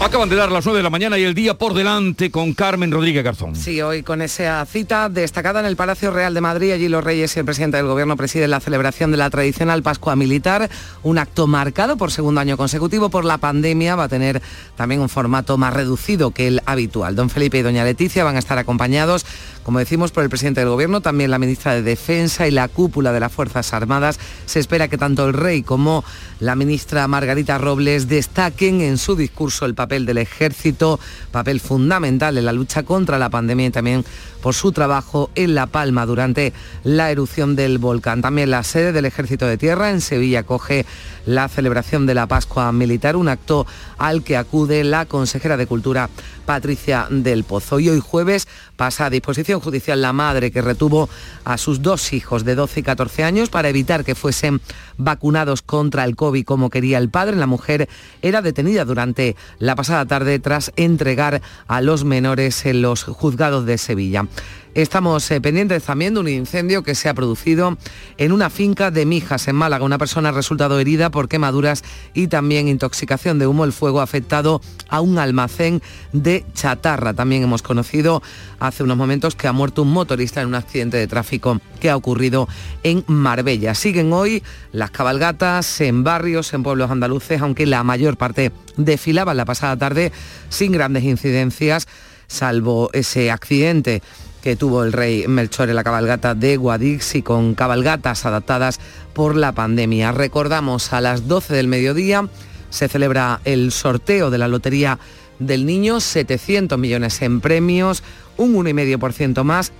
Acaban de dar las 9 de la mañana y el día por delante con Carmen Rodríguez Garzón. Sí, hoy con esa cita destacada en el Palacio Real de Madrid, allí los reyes y el presidente del gobierno presiden la celebración de la tradicional Pascua Militar, un acto marcado por segundo año consecutivo por la pandemia, va a tener también un formato más reducido que el habitual. Don Felipe y doña Leticia van a estar acompañados como decimos, por el presidente del Gobierno, también la ministra de Defensa y la cúpula de las Fuerzas Armadas. Se espera que tanto el rey como la ministra Margarita Robles destaquen en su discurso el papel del ejército, papel fundamental en la lucha contra la pandemia y también por su trabajo en La Palma durante la erupción del volcán. También la sede del Ejército de Tierra en Sevilla coge la celebración de la Pascua Militar, un acto al que acude la consejera de Cultura Patricia del Pozo. Y hoy jueves pasa a disposición judicial la madre que retuvo a sus dos hijos de 12 y 14 años para evitar que fuesen vacunados contra el COVID como quería el padre. La mujer era detenida durante la pasada tarde tras entregar a los menores en los juzgados de Sevilla. Estamos eh, pendientes también de un incendio que se ha producido en una finca de Mijas, en Málaga. Una persona ha resultado herida por quemaduras y también intoxicación de humo. El fuego ha afectado a un almacén de chatarra. También hemos conocido hace unos momentos que ha muerto un motorista en un accidente de tráfico que ha ocurrido en Marbella. Siguen hoy las cabalgatas en barrios, en pueblos andaluces, aunque la mayor parte desfilaban la pasada tarde sin grandes incidencias, salvo ese accidente que tuvo el rey Melchor en la cabalgata de Guadix y con cabalgatas adaptadas por la pandemia. Recordamos a las 12 del mediodía se celebra el sorteo de la Lotería del Niño, 700 millones en premios, un 1,5% más.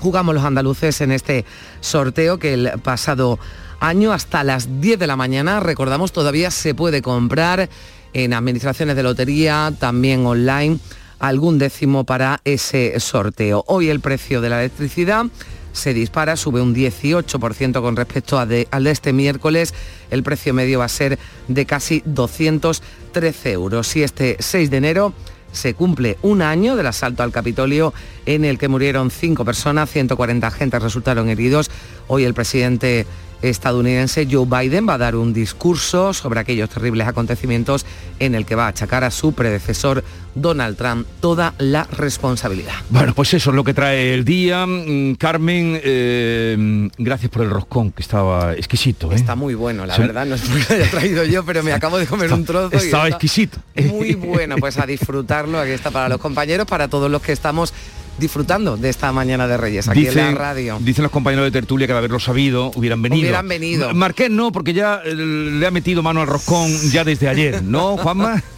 Jugamos los andaluces en este sorteo que el pasado año hasta las 10 de la mañana, recordamos, todavía se puede comprar en administraciones de lotería, también online algún décimo para ese sorteo. Hoy el precio de la electricidad se dispara, sube un 18% con respecto al de este miércoles. El precio medio va a ser de casi 213 euros. Y este 6 de enero se cumple un año del asalto al Capitolio en el que murieron cinco personas, 140 agentes resultaron heridos. Hoy el presidente estadounidense Joe Biden va a dar un discurso sobre aquellos terribles acontecimientos en el que va a achacar a su predecesor Donald Trump toda la responsabilidad. Bueno, pues eso es lo que trae el día. Mm, Carmen, eh, gracias por el roscón, que estaba exquisito. ¿eh? Está muy bueno, la verdad, no es porque lo haya traído yo, pero me acabo de comer un trozo. Estaba exquisito. Muy bueno, pues a disfrutarlo. Aquí está para los compañeros, para todos los que estamos disfrutando de esta mañana de Reyes aquí en la radio. Dicen los compañeros de tertulia que de haberlo sabido hubieran venido. Hubieran venido. Marqués no, porque ya eh, le ha metido mano al roscón ya desde ayer, ¿no, Juanma?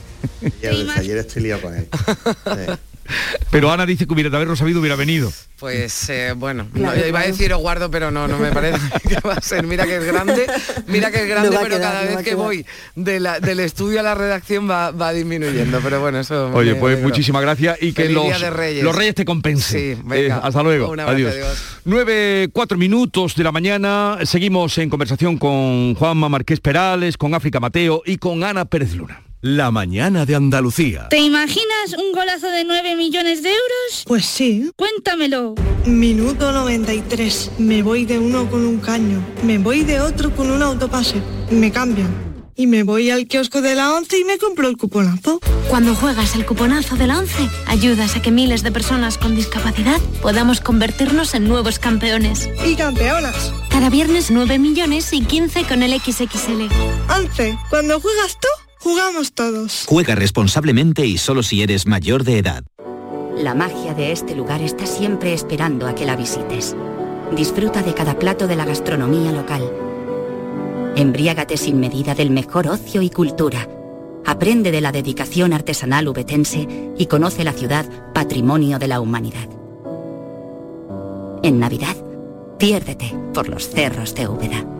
Ya desde ayer estoy liado con él. Pero Ana dice que hubiera de haberlo sabido hubiera venido. Pues eh, bueno, iba a decir os guardo, pero no, no me parece que va a ser. Mira que es grande, mira que es grande, pero cada vez que voy del estudio a la redacción va, disminuyendo. Pero bueno, eso. Oye, pues muchísimas gracias y que los reyes. los reyes te compensen. Sí, eh, hasta luego. adiós. Nueve, cuatro minutos de la mañana. Seguimos en conversación con Juanma Marqués Perales, con África Mateo y con Ana Pérez Luna. La mañana de Andalucía. ¿Te imaginas un golazo de 9 millones de euros? Pues sí. Cuéntamelo. Minuto 93. Me voy de uno con un caño. Me voy de otro con un autopase. Me cambian. Y me voy al kiosco de la 11 y me compro el cuponazo. Cuando juegas el cuponazo de la 11, ayudas a que miles de personas con discapacidad podamos convertirnos en nuevos campeones. Y campeonas. Cada viernes 9 millones y 15 con el XXL. 11. Cuando juegas tú Jugamos todos. Juega responsablemente y solo si eres mayor de edad. La magia de este lugar está siempre esperando a que la visites. Disfruta de cada plato de la gastronomía local. Embriágate sin medida del mejor ocio y cultura. Aprende de la dedicación artesanal ubetense y conoce la ciudad patrimonio de la humanidad. En Navidad, piérdete por los cerros de Úbeda.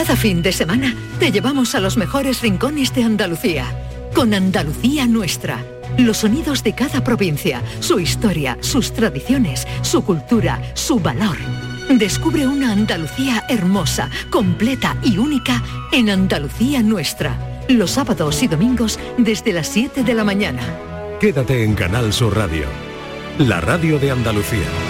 Cada fin de semana te llevamos a los mejores rincones de Andalucía, con Andalucía Nuestra. Los sonidos de cada provincia, su historia, sus tradiciones, su cultura, su valor. Descubre una Andalucía hermosa, completa y única en Andalucía Nuestra. Los sábados y domingos desde las 7 de la mañana. Quédate en Canal Sur Radio, la radio de Andalucía.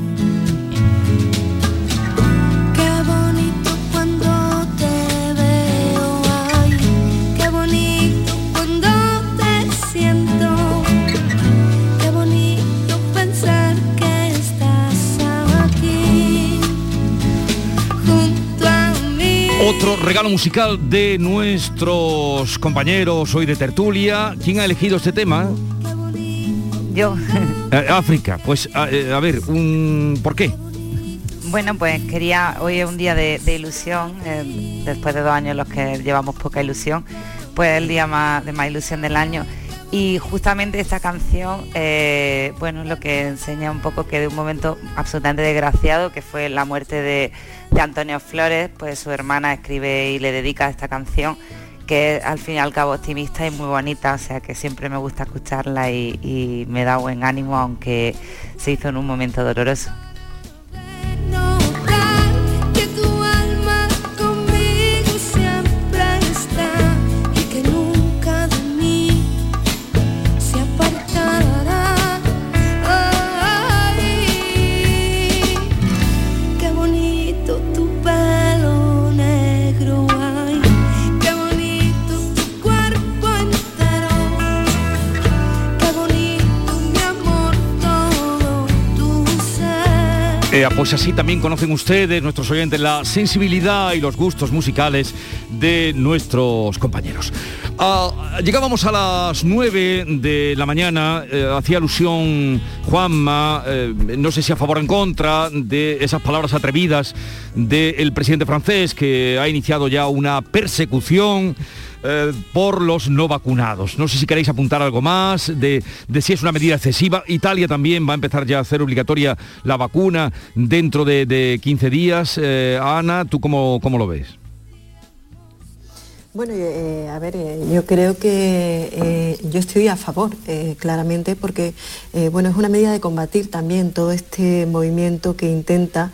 Otro regalo musical de nuestros compañeros hoy de tertulia. ¿Quién ha elegido este tema? Yo. Eh, África. Pues a, eh, a ver, un, ¿por qué? Bueno, pues quería, hoy es un día de, de ilusión, eh, después de dos años en los que llevamos poca ilusión, pues es el día más, de más ilusión del año. Y justamente esta canción, eh, bueno, es lo que enseña un poco que de un momento absolutamente desgraciado, que fue la muerte de, de Antonio Flores, pues su hermana escribe y le dedica esta canción, que es al fin y al cabo optimista y muy bonita, o sea que siempre me gusta escucharla y, y me da buen ánimo, aunque se hizo en un momento doloroso. Pues así también conocen ustedes, nuestros oyentes, la sensibilidad y los gustos musicales de nuestros compañeros. Ah, llegábamos a las 9 de la mañana, eh, hacía alusión Juanma, eh, no sé si a favor o en contra, de esas palabras atrevidas del presidente francés que ha iniciado ya una persecución eh, por los no vacunados. No sé si queréis apuntar algo más de, si es una medida excesiva. Italia también va a empezar ya a hacer obligatoria la vacuna dentro de, de 15 días. Eh, Ana, ¿tú cómo, cómo lo ves? Bueno, eh, a ver, yo creo que yo estoy a favor, claramente, porque bueno, es una medida de combatir también todo este movimiento que intenta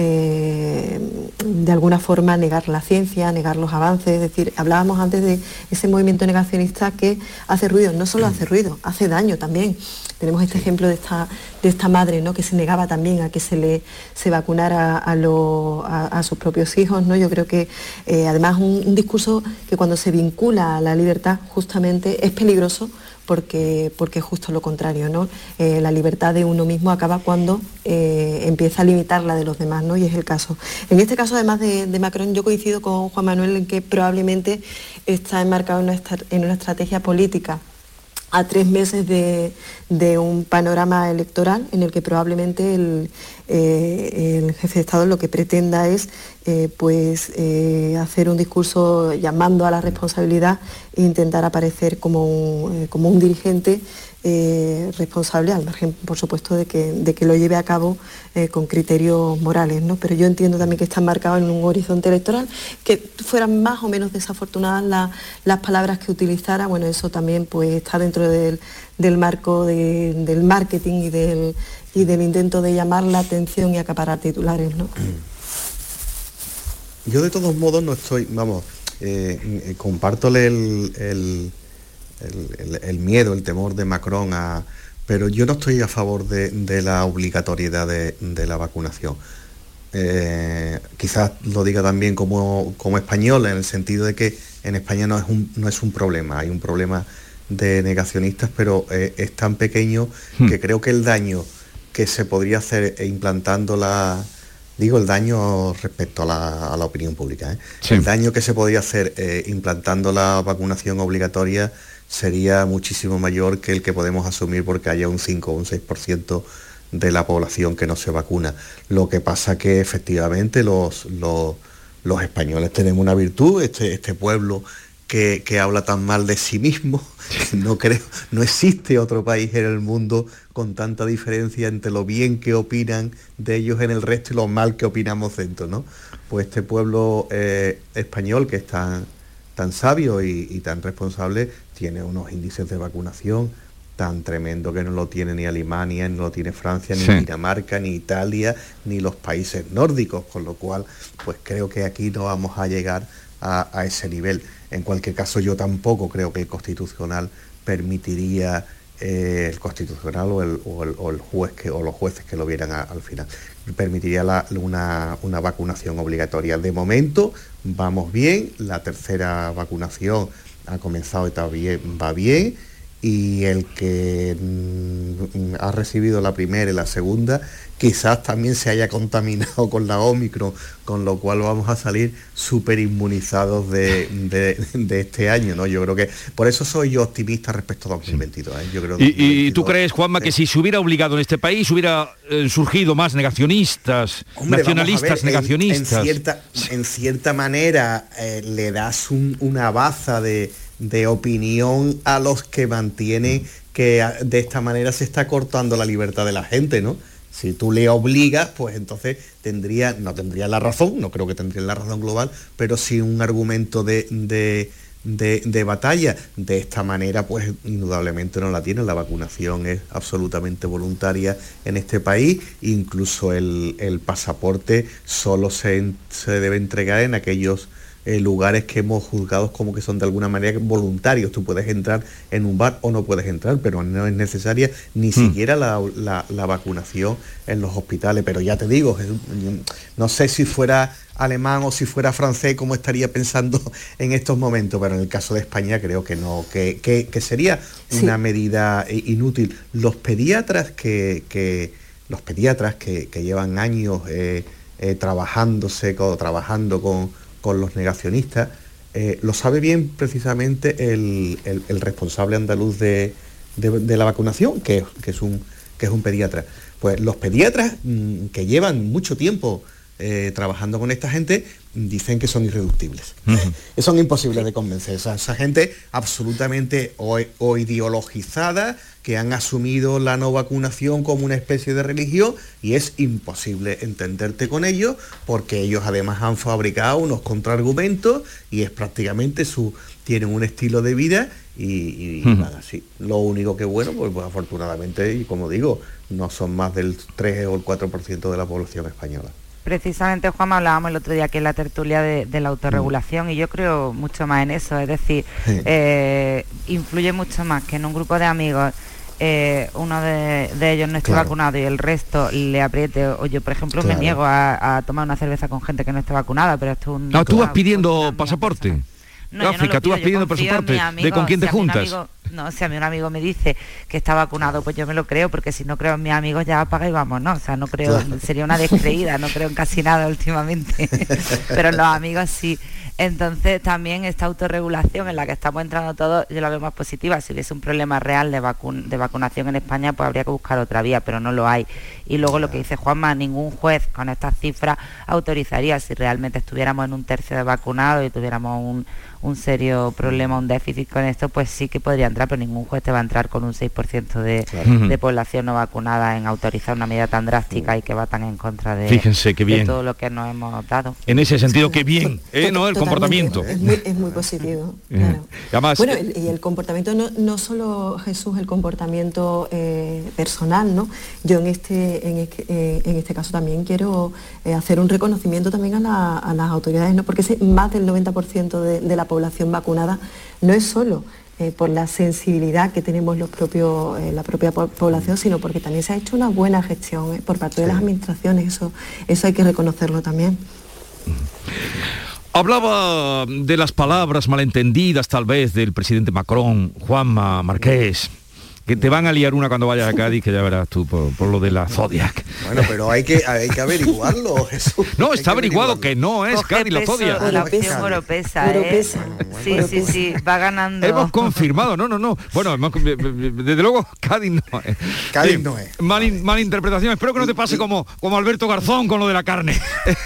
eh, de alguna forma negar la ciencia, negar los avances, es decir, hablábamos antes de ese movimiento negacionista que hace ruido, no solo hace ruido, hace daño también. Tenemos este ejemplo de esta, de esta madre ¿no? que se negaba también a que se le se vacunara a, lo- a- a sus propios hijos. ¿no? Yo creo que eh, además un, un discurso que cuando se vincula a la libertad justamente es peligroso porque, porque es justo lo contrario, ¿no? Eh, la libertad de uno mismo acaba cuando eh, empieza a limitar la de los demás, ¿no? Y es el caso. En este caso, además de, Macron, yo coincido con Juan Manuel en que probablemente está enmarcado en una, estrategia política a tres meses de, un panorama electoral en el que probablemente el, eh, el jefe de Estado lo que pretenda es eh, pues, eh, hacer un discurso llamando a la responsabilidad e intentar aparecer como un, eh, como un dirigente responsable, al margen, por supuesto, de que, de que lo lleve a cabo con criterios morales. ¿no? Pero yo entiendo también que está marcado en un horizonte electoral, que fueran más o menos desafortunadas la- las palabras que utilizara, bueno, eso también pues, está dentro del, del marco de- del marketing y del, y del intento de llamar la atención y acaparar titulares. ¿no? Yo de todos modos no estoy, vamos, eh, eh, compartole el, el- el- miedo, el temor de Macron a... Pero yo no estoy a favor de, de la obligatoriedad de, de la vacunación. Eh, quizás lo diga también como, como español, en el sentido de que en España no es un, no es un problema, hay un problema de negacionistas, pero eh, es tan pequeño hmm. que creo que el daño que se podría hacer implantando la, digo el daño respecto a la, opinión pública, ¿eh? el daño que se podría hacer eh, implantando la vacunación obligatoria sería muchísimo mayor que el que podemos asumir porque haya un 5 o un 6% de la población que no se vacuna. Lo que pasa que efectivamente los, los, españoles tenemos una virtud, este, este pueblo que, habla tan mal de sí mismo, no creo, no existe otro país en el mundo con tanta diferencia entre lo bien que opinan de ellos en el resto y lo mal que opinamos dentro, ¿no? Pues este pueblo eh, español que es tan, tan sabio y, tan responsable tiene unos índices de vacunación tan tremendo que no lo tiene ni Alemania, no lo tiene Francia, ni Dinamarca, ni Italia, ni los países nórdicos, con lo cual pues creo que aquí no vamos a llegar a, ese nivel. En cualquier caso yo tampoco creo que el constitucional permitiría eh, el constitucional o el, juez que, o los jueces que lo vieran al final. Permitiría una, una, vacunación obligatoria. De momento vamos bien, la tercera vacunación ha comenzado y bien, va bien y el que mm, ha recibido la primera y la segunda quizás también se haya contaminado con la Omicron, con lo cual vamos a salir súper inmunizados de, este año, ¿no? Yo creo que por eso soy yo optimista respecto a 2022. ¿eh? Yo creo ¿Y, tú crees, Juanma, que si se hubiera obligado en este país hubiera eh, surgido más negacionistas, nacionalistas, negacionistas? En, cierta, en cierta manera eh, le das una baza de de opinión a los que mantienen que de esta manera se está cortando la libertad de la gente, ¿no? Si tú le obligas, pues entonces tendría, no tendría la razón, no creo que tendría la razón global, pero sí un argumento de, de, batalla. De esta manera, pues indudablemente no la tiene. La vacunación es absolutamente voluntaria en este país. Incluso el, el pasaporte solo se, se debe entregar en aquellos eh, lugares que hemos juzgado como que son de alguna manera voluntarios. Tú puedes entrar en un bar o no puedes entrar, pero no es necesaria ni hmm. siquiera la, vacunación en los hospitales. Pero ya te digo, no sé si fuera alemán o si fuera francés, cómo estaría pensando en estos momentos, pero en el caso de España creo que no, que, sería una medida inútil. Los pediatras que, los pediatras que, llevan años eh, eh, trabajándose, trabajando con con los negacionistas, eh, lo sabe bien precisamente el, responsable andaluz de, la vacunación, que, es un, que es un pediatra. Pues los pediatras mm, que llevan mucho tiempo eh, trabajando con esta gente dicen que son irreductibles. Son imposibles de convencer. esa gente absolutamente o, ideologizada, que han asumido la no vacunación como una especie de religión y es imposible entenderte con ellos porque ellos además han fabricado unos contraargumentos y es prácticamente su tienen un estilo de vida y, nada, sí. Lo único que bueno, pues, pues, afortunadamente, y como digo, no son más del 3 o el 4% de la población española. Precisamente, Juan, hablábamos el otro día que en la tertulia de, la autorregulación mm. y yo creo mucho más en eso, es decir, eh, influye mucho más que en un grupo de amigos eh, uno de, ellos no esté vacunado y el resto le apriete, o yo por ejemplo me niego a, tomar una cerveza con gente que no esté vacunada, pero esto es un... No, tú vas pidiendo pasaporte. No, África, tú vas pidiendo pasaporte. ¿De con quién te juntas? No, si a mí un amigo me dice que está vacunado, pues yo me lo creo, porque si no creo en mis amigos ya apaga y vamos, ¿no? O sea, no creo, sería una descreída, no creo en casi nada últimamente. Pero los amigos sí. Entonces también esta autorregulación en la que estamos entrando todos, yo la veo más positiva. Si hubiese un problema real de, de vacunación en España, pues habría que buscar otra vía, pero no lo hay. Y luego lo que dice Juanma, ningún juez con estas cifras autorizaría si realmente estuviéramos en un tercio de vacunados y tuviéramos un, un serio problema, un déficit con esto, pues sí que podría entrar, pero ningún juez te va a entrar con un 6% de, de, población no vacunada en autorizar una medida tan drástica y que va tan en contra de, Fíjense, qué bien. todo lo que nos hemos dado. En ese sentido, qué bien, ¿eh? ¿no? El comportamiento. Es muy, positivo. Eh, bueno, y el comportamiento, no, no solo Jesús, el comportamiento eh, personal, ¿no? Yo en este, en este, en este caso también quiero hacer un reconocimiento también a, las autoridades, ¿no? Porque más del 90% de, de la población vacunada no es solo eh, por la sensibilidad que tenemos los propios, eh, la propia población, sino porque también se ha hecho una buena gestión eh, por parte de las administraciones, eso, eso hay que reconocerlo también. Hablaba de las palabras malentendidas tal vez del presidente Macron, Juanma Marqués que te van a liar una cuando vayas a Cádiz, que ya verás tú por, lo de la Zodiac. Bueno, pero hay que, hay que averiguarlo, Jesús. No, está averiguado que no es Cádiz la Zodiac. La Oropesa, ¿eh? Sí, sí, sí, va ganando. Hemos confirmado, no, no, no. Bueno, desde luego Cádiz no es. Cádiz no es. Mal, interpretación. Espero que no te pase como, como Alberto Garzón con lo de la carne.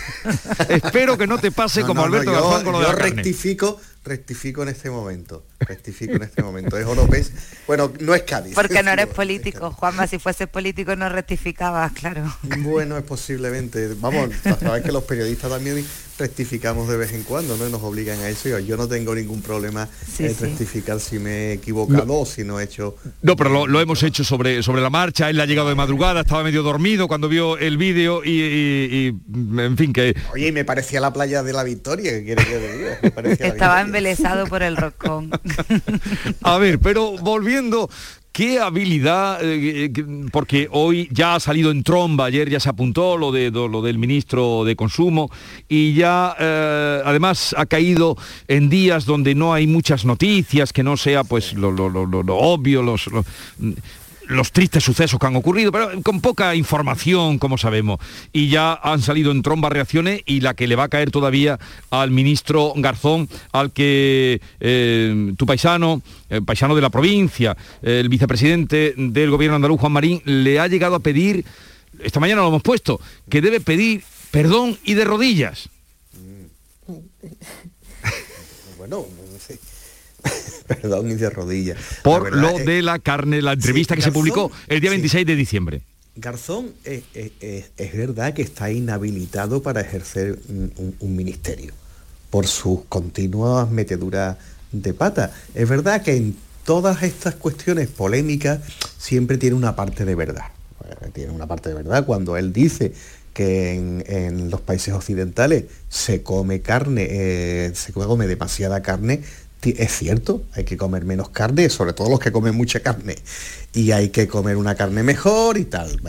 Espero que no te pase como Alberto Garzón con lo de la carne. Yo rectifico rectifico en este momento, rectifico en este momento. Es Oropés, bueno, no es Cádiz. Porque no eres político, Juanma, si fuese político no rectificabas, claro. Bueno, es posiblemente, vamos, sabes que los periodistas también rectificamos de vez en cuando, ¿no? nos obligan a eso. Yo no tengo ningún problema en rectificar si me he equivocado o si no he hecho... No, pero lo, hemos hecho sobre, sobre la marcha, él ha llegado de madrugada, estaba medio dormido cuando vio el vídeo y, en fin, que... Oye, me parecía la playa de la Victoria, que quiere que diga? Estaba embelesado por el roscón. a ver, pero volviendo ¿Qué habilidad? Eh, eh, porque hoy ya ha salido en tromba, ayer ya se apuntó lo, de, lo del ministro de Consumo y ya eh, además ha caído en días donde no hay muchas noticias, que no sea pues lo, obvio, los, los tristes sucesos que han ocurrido, pero con poca información, como sabemos. Y ya han salido en tromba reacciones y la que le va a caer todavía al ministro Garzón, al que eh, tu paisano, el paisano de la provincia, el vicepresidente del gobierno andaluz, Juan Marín, le ha llegado a pedir, esta mañana lo hemos puesto, que debe pedir perdón y de rodillas. bueno, perdón, y de rodillas. Por lo de la carne, la entrevista que se publicó el día 26 de diciembre. Garzón es, verdad que está inhabilitado para ejercer un, ministerio por sus continuas meteduras de pata. Es verdad que en todas estas cuestiones polémicas siempre tiene una parte de verdad. Eh, tiene una parte de verdad cuando él dice que en, los países occidentales se come carne, eh, se come demasiada carne es cierto, hay que comer menos carne, sobre todo los que comen mucha carne, y hay que comer una carne mejor y tal.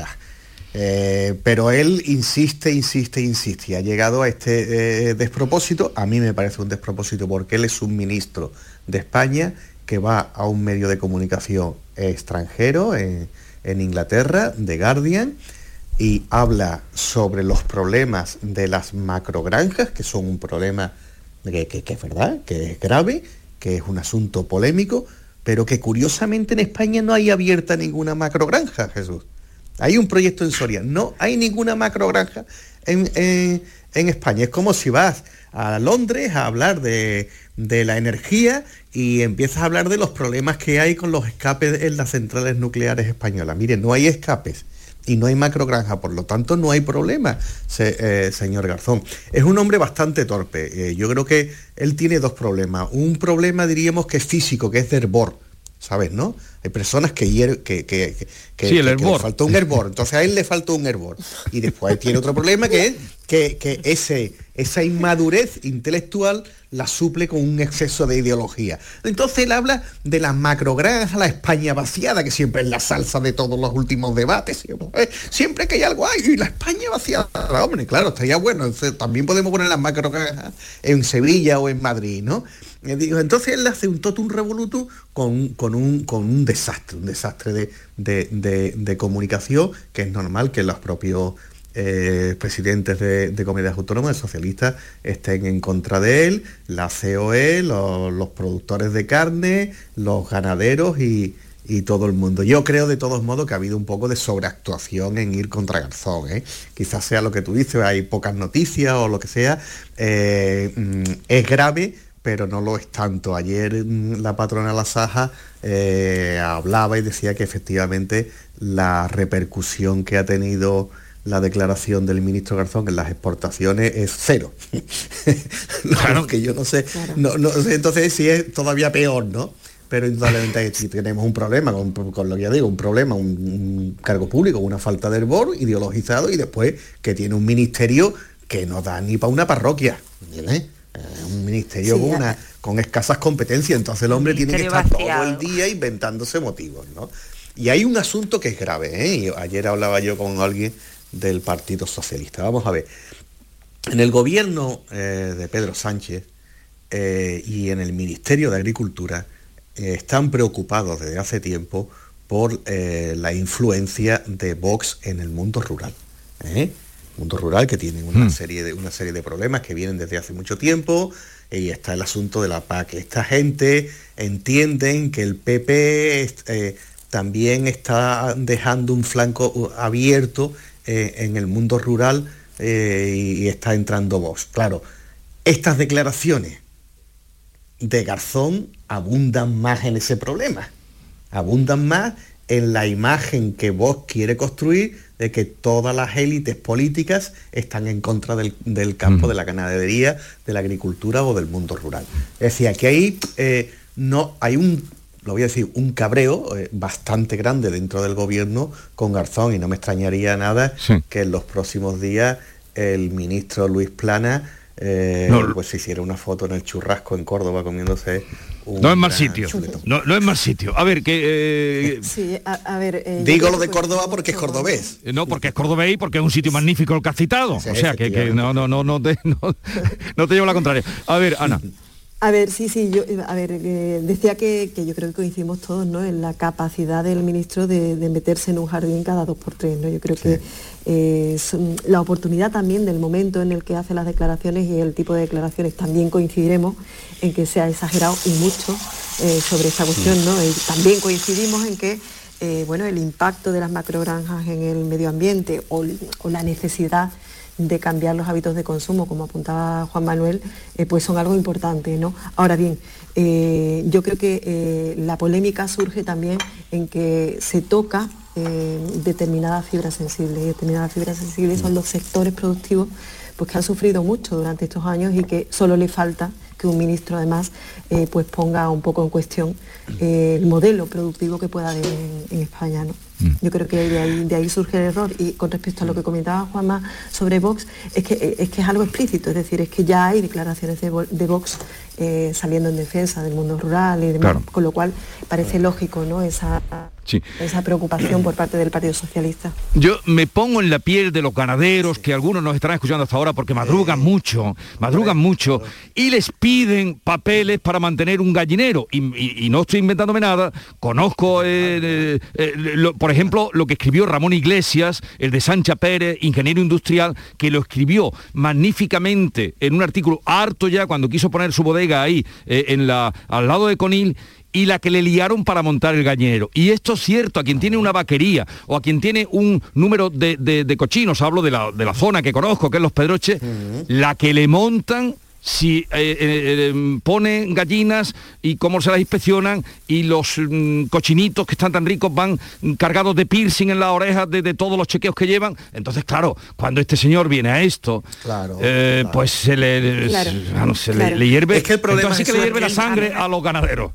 Eh, pero él insiste, insiste, insiste, y ha llegado a este eh, despropósito, a mí me parece un despropósito porque él es un ministro de España que va a un medio de comunicación extranjero en, Inglaterra, The Guardian, y habla sobre los problemas de las macrogranjas, que son un problema que, que es verdad, que es grave, que es un asunto polémico, pero que curiosamente en España no hay abierta ninguna macrogranja, Jesús. Hay un proyecto en Soria, no hay ninguna macrogranja en, en, España. Es como si vas a Londres a hablar de, de, la energía y empiezas a hablar de los problemas que hay con los escapes en las centrales nucleares españolas. Mire, no hay escapes y no hay macrogranja, por lo tanto no hay problema, eh, señor Garzón. Es un hombre bastante torpe. Eh, yo creo que él tiene dos problemas. Un problema diríamos que es físico, que es de hervor, ¿sabes? ¿No? Hay personas que, que, que, que, sí, el le faltó un hervor, entonces a él le faltó un hervor. Y después tiene otro problema que es que, ese, esa inmadurez intelectual la suple con un exceso de ideología. Entonces él habla de las macrogranjas, la España vaciada, que siempre es la salsa de todos los últimos debates. Siempre que hay algo, hay, y la España vaciada, hombre, claro, estaría bueno. también podemos poner las macrogranjas en Sevilla o en Madrid, ¿no? Eh, entonces él hace un totum revoluto con, con, un, con un desastre, un desastre de, comunicación, que es normal que los propios eh, presidentes de, comunidades autónomas, socialistas, estén en contra de él, la COE, los, productores de carne, los ganaderos y, todo el mundo. Yo creo de todos modos que ha habido un poco de sobreactuación en ir contra Garzón. ¿eh? Quizás sea lo que tú dices, hay pocas noticias o lo que sea. Mm, es grave, pero no lo es tanto. Ayer mm, la patrona La Saja eh, hablaba y decía que efectivamente la repercusión que ha tenido la declaración del ministro Garzón en las exportaciones es cero. claro que yo no sé, no, entonces sí es todavía peor, ¿no? Pero indudablemente si tenemos un problema con, lo que ya digo, un problema, un, cargo público, una falta de hervor ideologizado y después que tiene un ministerio que no da ni para una parroquia. ¿entiendes? Un ministerio con, una, con escasas competencias, entonces el hombre tiene que estar todo el día inventándose motivos, ¿no? Y hay un asunto que es grave, ¿eh? ayer hablaba yo con alguien del Partido Socialista. Vamos a ver. en el gobierno eh, de Pedro Sánchez eh, y en el Ministerio de Agricultura están preocupados desde hace tiempo por la influencia de Vox en el mundo rural. Mundo rural que tiene una, hmm. serie de, una serie de problemas que vienen desde hace mucho tiempo y está el asunto de la PAC. Esta gente entienden que el PP también está dejando un flanco abierto en el mundo rural eh, y está entrando Vox. Claro, estas declaraciones de Garzón abundan más en ese problema, abundan más en la imagen que Vox quiere construir de que todas las élites políticas están en contra del, campo, de la ganadería, de la agricultura o del mundo rural. Es decir, aquí hay, eh, no, hay un lo voy a decir, un cabreo eh, bastante grande dentro del gobierno con Garzón y no me extrañaría nada que en los próximos días el ministro Luis Plana eh, pues se hiciera una foto en el churrasco en Córdoba comiéndose no es más sitio. No, no, es más sitio. A ver que eh, sí, a, ver digo lo de Córdoba porque es cordobés. no porque es cordobés y porque es un sitio magnífico el que has citado. O sea que, no no no no te, no, no te llevo la contraria. A ver Ana. A ver, sí, sí, yo, a ver, eh, decía que, yo creo que coincidimos todos, ¿no? En la capacidad del ministro de, meterse en un jardín cada dos por tres, ¿no? Yo creo que eh, la oportunidad también del momento en el que hace las declaraciones y el tipo de declaraciones también coincidiremos en que se ha exagerado y mucho eh, sobre esta cuestión, ¿no? Y también coincidimos en que bueno, el impacto de las macrogranjas en el medio ambiente o la necesidad de cambiar los hábitos de consumo, como apuntaba Juan Manuel, eh, pues son algo importante. ¿no? Ahora bien, eh, yo creo que eh, la polémica surge también en que se toca determinadas fibras sensibles. Y determinadas fibras sensibles son los sectores productivos pues, que han sufrido mucho durante estos años y que solo le falta que un ministro además pues ponga un poco en cuestión el modelo productivo que pueda haber en, España. Mm. Yo creo que de ahí, surge el error. Y con respecto a lo que comentaba Juanma sobre Vox, es que, es que es algo explícito, es decir, es que ya hay declaraciones de, Vox eh, saliendo en defensa del mundo rural y demás, con lo cual parece lógico ¿no? esa, esa preocupación por parte del Partido Socialista. Yo me pongo en la piel de los ganaderos, que algunos nos están escuchando hasta ahora porque madrugan mucho, madrugan mucho, y les piden papeles para mantener un gallinero. Y, no estoy inventándome nada, conozco, eh, eh, por ejemplo, lo que escribió Ramón Iglesias, el de Sancha Pérez, ingeniero industrial, que lo escribió magníficamente en un artículo harto ya cuando quiso poner su bodega ahí, eh, en la, al lado de Conil, y la que le liaron para montar el gallinero. Y esto es cierto, a quien tiene una vaquería o a quien tiene un número de, cochinos, hablo de la, de la, zona que conozco, que es Los Pedroches, la que le montan si eh, eh, em, ponen gallinas y cómo se las inspeccionan y los mm, cochinitos que están tan ricos van cargados de piercing en las orejas de, todos los chequeos que llevan. Entonces, claro, cuando este señor viene a esto, eh, pues se le, le, hierve, es que el problema que le hierve la sangre a los ganaderos.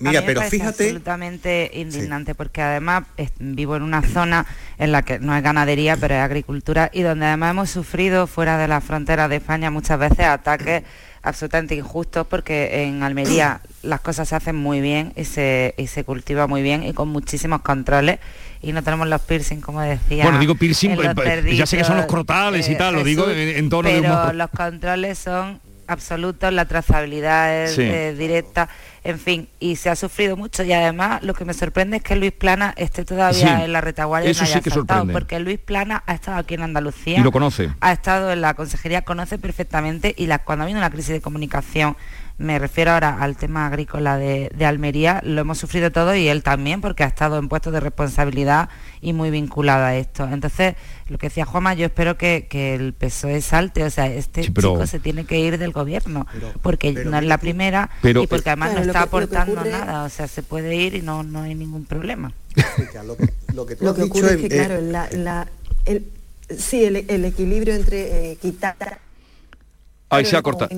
Mira, pero fíjate. absolutamente indignante porque además vivo en una zona en la que no es ganadería, pero es agricultura y donde además hemos sufrido fuera de la frontera de España muchas veces ataques absolutamente injustos porque en Almería las cosas se hacen muy bien y se, y se cultiva muy bien y con muchísimos controles y no tenemos los piercing como decía. Bueno, digo piercing, pues, ya sé que son los crotales y tal, lo digo en, tono pero los controles son absolutos, la trazabilidad es eh, directa en fin, y se ha sufrido mucho y además lo que me sorprende es que Luis Plana esté todavía en la retaguardia eso sí que sorprende. porque Luis Plana ha estado aquí en Andalucía y lo conoce ha estado en la consejería conoce perfectamente y la, cuando ha habido una crisis de comunicación me refiero ahora al tema agrícola de, Almería, lo hemos sufrido todo y él también, porque ha estado en puestos de responsabilidad y muy vinculado a esto. Entonces, lo que decía Juanma, yo espero que, el PSOE salte, o sea, este chico se tiene que ir del gobierno, porque no es la primera y porque además no está aportando nada, o sea, se puede ir y no, no hay ningún problema. lo que, ocurre es que, claro, el, sí, el, equilibrio entre eh, quitar Ahí se ha cortado.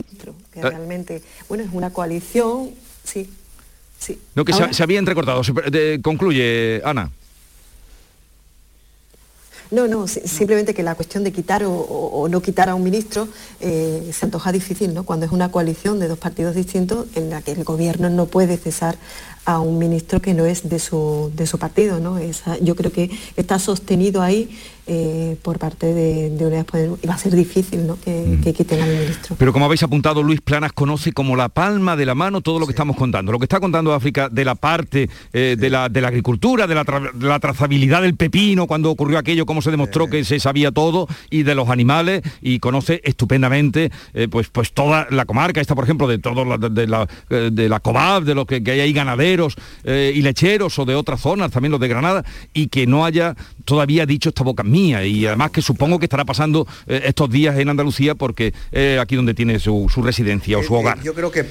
Que eh. realmente, bueno, es una coalición, sí. sí. No, que se, había entrecortado. concluye, Ana. No, no, simplemente que la cuestión de quitar o, no quitar a un ministro eh, se antoja difícil, ¿no? Cuando es una coalición de dos partidos distintos en la que el gobierno no puede cesar a un ministro que no es de su, de su partido. ¿no? yo creo que está sostenido ahí eh, por parte de, de Unidas Podemos y va a ser difícil ¿no? que, quiten al ministro. Pero como habéis apuntado, Luis Planas conoce como la palma de la mano todo lo que estamos contando. Lo que está contando África de la parte eh, de, la, de, la, agricultura, de la, trazabilidad del pepino, cuando ocurrió aquello, cómo se demostró que se sabía todo, y de los animales, y conoce estupendamente eh, pues, pues toda la comarca, esta por ejemplo, de todo de, la, de la COBAB, de lo que, que hay ahí ganaderos y lecheros o de otras zonas, también los de Granada, y que no haya todavía dicho esta boca mía y además que supongo que estará pasando eh, estos días en Andalucía porque es aquí donde tiene su, residencia o su eh, hogar. yo creo que,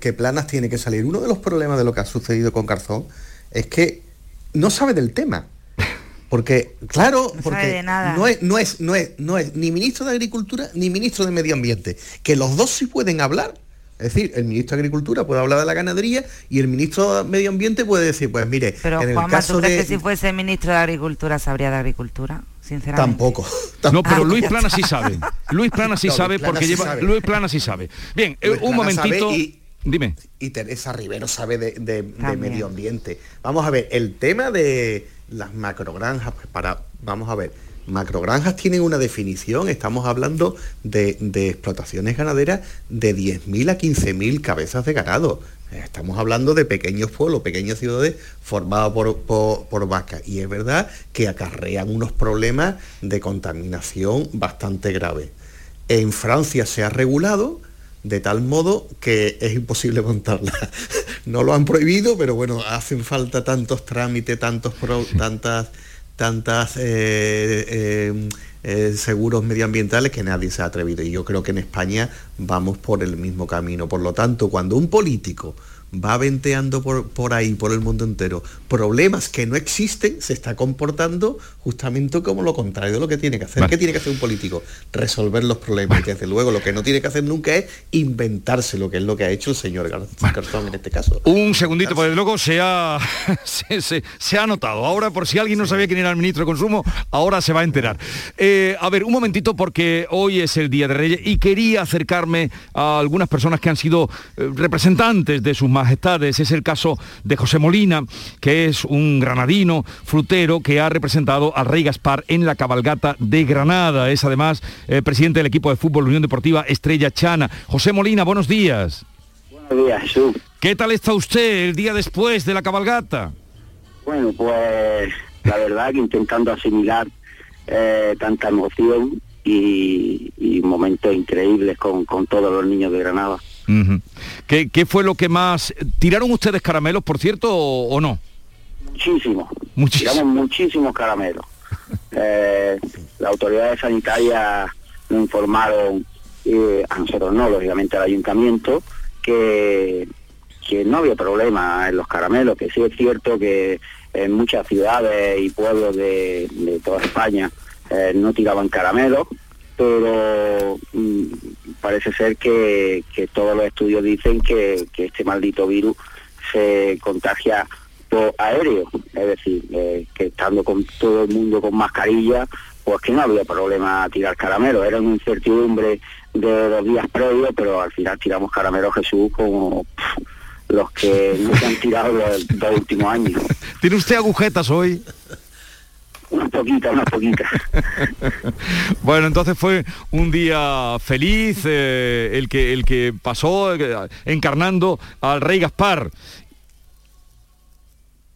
que Planas tiene que salir. Uno de los problemas de lo que ha sucedido con Garzón es que no sabe del tema. Porque, claro, no porque No, es, no, es, no, es, no es ni ministro de Agricultura ni ministro de Medio Ambiente. Que los dos sí pueden hablar, es decir, el ministro de Agricultura puede hablar de la ganadería y el ministro de Medio Ambiente puede decir, pues mire, Pero en el caso ¿tú crees que si fuese ministro de Agricultura sabría de Agricultura? Sinceramente. Tampoco. No, pero Luis Plana sí sabe. Luis Plana sí sabe porque lleva. Luis Plana sí sabe. Bien, eh, un momentito. Y, Dime. Y Teresa Rivero sabe de, medio ambiente. Vamos a ver, el tema de las macrogranjas, pues para, vamos a ver, Macrogranjas tienen una definición, estamos hablando de, explotaciones ganaderas de 10.000 a 15.000 cabezas de ganado. Estamos hablando de pequeños pueblos, pequeñas ciudades formadas por, vacas. Y es verdad que acarrean unos problemas de contaminación bastante graves. En Francia se ha regulado de tal modo que es imposible montarla. no lo han prohibido, pero bueno, hacen falta tantos trámites, tantos tantas tantas eh, eh, eh, seguros medioambientales que nadie se ha atrevido. Y yo creo que en España vamos por el mismo camino. Por lo tanto, cuando un político va venteando por, por, ahí, por el mundo entero, problemas que no existen, se está comportando justamente como lo contrario de lo que tiene que hacer. ¿Qué tiene que hacer un político? Resolver los problemas. Y desde luego lo que no tiene que hacer nunca es inventarse lo que es lo que ha hecho el señor Garzón en este caso. Un segundito, porque luego se ha, se, ha notado. Ahora, por si alguien no sabía quién era el ministro de Consumo, ahora se va a enterar. Eh, a ver, un momentito, porque hoy es el Día de Reyes y quería acercarme a algunas personas que han sido eh, representantes de sus majestades. Es el caso de José Molina, que es un granadino frutero que ha representado al rey Gaspar en la cabalgata de Granada. Es además eh, presidente del equipo de fútbol Unión Deportiva Estrella Chana. José Molina, buenos días. Buenos días, Jesús. ¿Qué tal está usted el día después de la cabalgata? Bueno, pues la verdad que intentando asimilar eh, tanta emoción y, momentos increíbles con, con todos los niños de Granada. ¿Qué, fue lo que más... ¿Tiraron ustedes caramelos, por cierto, o, no? Muchísimos. Tiramos muchísimos caramelos. eh, las autoridades sanitarias nos informaron, eh, a nosotros no, lógicamente al ayuntamiento, que, que no había problema en los caramelos, que sí es cierto que en muchas ciudades y pueblos de, toda España eh, no tiraban caramelos, pero mm, parece ser que, todos los estudios dicen que, este maldito virus se contagia por aéreo, es decir, eh, que estando con todo el mundo con mascarilla, pues que no había problema tirar caramelos, era una incertidumbre de los días previos, pero al final tiramos caramelos Jesús como los que no se han tirado los, los últimos años. ¿Tiene usted agujetas hoy? Una poquita, una poquita. bueno, entonces fue un día feliz eh, el, que, el que pasó eh, encarnando al rey Gaspar.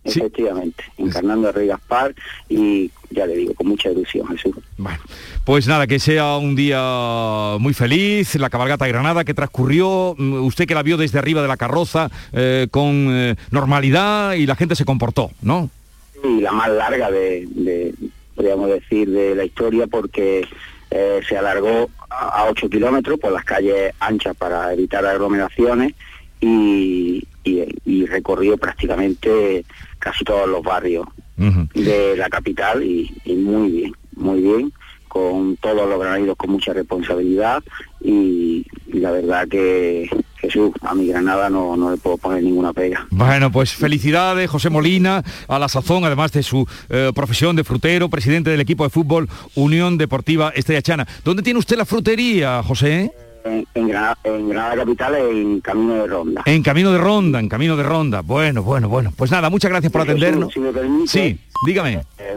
Efectivamente, encarnando al rey Gaspar y ya le digo, con mucha ilusión, Jesús. Bueno, pues nada, que sea un día muy feliz, la cabalgata de Granada que transcurrió, mm, usted que la vio desde arriba de la carroza eh, con normalidad y la gente se comportó, ¿no? Y la más larga de, podríamos decir, de la historia porque eh, se alargó a 8 kilómetros por las calles anchas para evitar aglomeraciones y, recorrió prácticamente casi todos los barrios de la capital y, muy bien, muy bien con todos los granadinos con mucha responsabilidad y, la verdad que Jesús, a mi Granada no, no, le puedo poner ninguna pega. Bueno, pues felicidades José Molina, a la sazón, además de su eh, profesión de frutero, presidente del equipo de fútbol Unión Deportiva Estrella Chana. ¿Dónde tiene usted la frutería, José? En, Granada, Capital, en Camino de Ronda. En Camino de Ronda, en Camino de Ronda. Bueno, bueno, bueno. Pues nada, muchas gracias por atendernos. sí, dígame. Eh,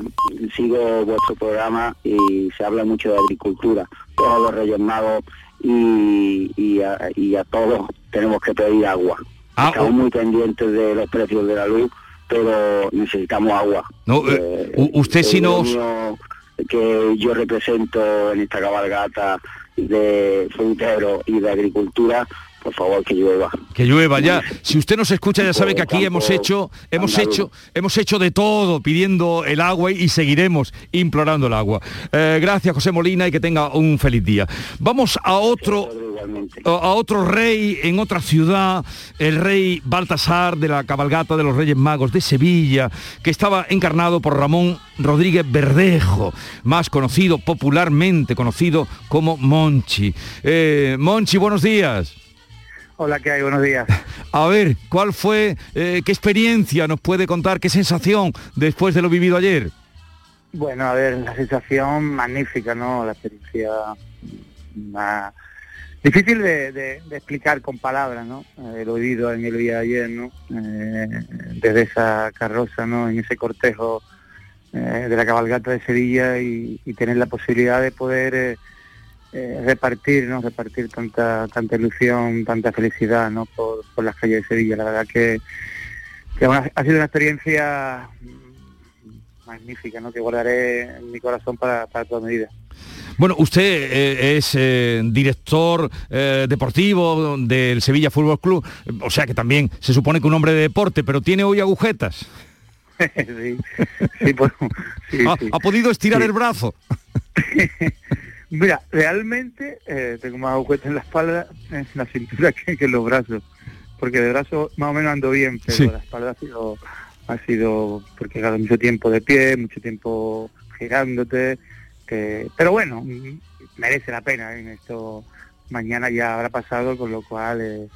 sigo vuestro programa y se habla mucho de agricultura. Todos los Reyes Magos y, a, todos tenemos que pedir agua. Ah, Estamos muy pendientes de los precios de la luz, pero necesitamos agua. No, eh, eh, usted si nos... Que yo represento en esta cabalgata de frutero y de agricultura, por favor que llueva. Que llueva ya. Si usted nos escucha ya sabe que aquí hemos hecho, hemos hecho, hemos hecho de todo pidiendo el agua y seguiremos implorando el agua. Eh, gracias José Molina y que tenga un feliz día. Vamos a otro a otro rey en otra ciudad, el rey Baltasar de la cabalgata de los Reyes Magos de Sevilla, que estaba encarnado por Ramón Rodríguez Verdejo, más conocido popularmente conocido como Monchi. Eh, Monchi, buenos días. Hola, ¿qué hay? Buenos días. A ver, ¿cuál fue, eh, qué experiencia nos puede contar, qué sensación después de lo vivido ayer? Bueno, a ver, la sensación magnífica, ¿no? La experiencia más difícil de, explicar con palabras, ¿no? Eh, lo vivido en el día de ayer, ¿no? Eh, desde esa carroza, ¿no? En ese cortejo de la cabalgata de Sevilla y, tener la posibilidad de poder eh, repartir, ¿no? Repartir tanta, tanta ilusión, tanta felicidad, ¿no? Por, las calles de Sevilla. La verdad que, ha sido una experiencia magnífica, ¿no? Que guardaré en mi corazón para, toda mi. Bueno, usted eh, es eh, director deportivo del Sevilla Fútbol Club, o sea que también se supone que un hombre de deporte, pero tiene hoy agujetas. sí, sí, pues, ¿Ha, podido estirar el brazo? Mira, realmente eh, tengo más agujetas en la espalda, en la cintura que, en los brazos, porque de brazos más o menos ando bien, pero la espalda ha sido, ha sido porque he mucho tiempo de pie, mucho tiempo girándote, pero bueno, merece la pena en esto. Mañana ya habrá pasado, con lo cual eh,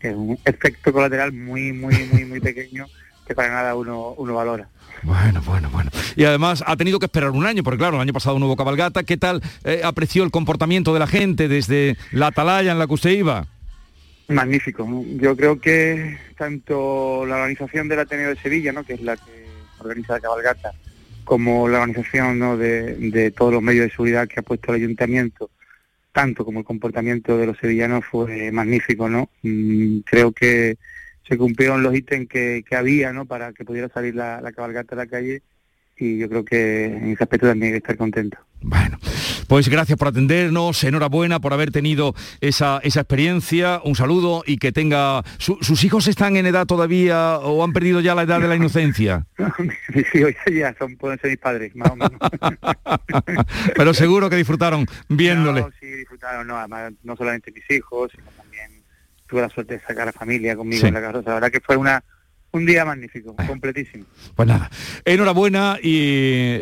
es un efecto colateral muy, muy, muy, muy pequeño que para nada uno, uno valora. Bueno, bueno, bueno. Y además ha tenido que esperar un año, porque claro, el año pasado no hubo cabalgata. ¿Qué tal eh, apreció el comportamiento de la gente desde la atalaya en la que usted iba? Magnífico. Yo creo que tanto la organización del Ateneo de Sevilla, ¿no? que es la que organiza la cabalgata, como la organización ¿no? de, todos los medios de seguridad que ha puesto el ayuntamiento, tanto como el comportamiento de los sevillanos fue magnífico, ¿no? Mm, creo que se cumplieron los ítems que, había ¿no? para que pudiera salir la, cabalgata a la calle y yo creo que en ese aspecto también hay que estar contento. Bueno, pues gracias por atendernos, enhorabuena por haber tenido esa, esa experiencia, un saludo y que tenga... ¿Sus hijos están en edad todavía o han perdido ya la edad de la inocencia? Sí, ya son, pueden ser mis padres, más o menos. Pero seguro que disfrutaron viéndole. No, sí, disfrutaron, no, no solamente mis hijos, sino tuve la suerte de sacar a familia conmigo en la carroza. La verdad que fue una, un día magnífico, completísimo. Pues nada, enhorabuena y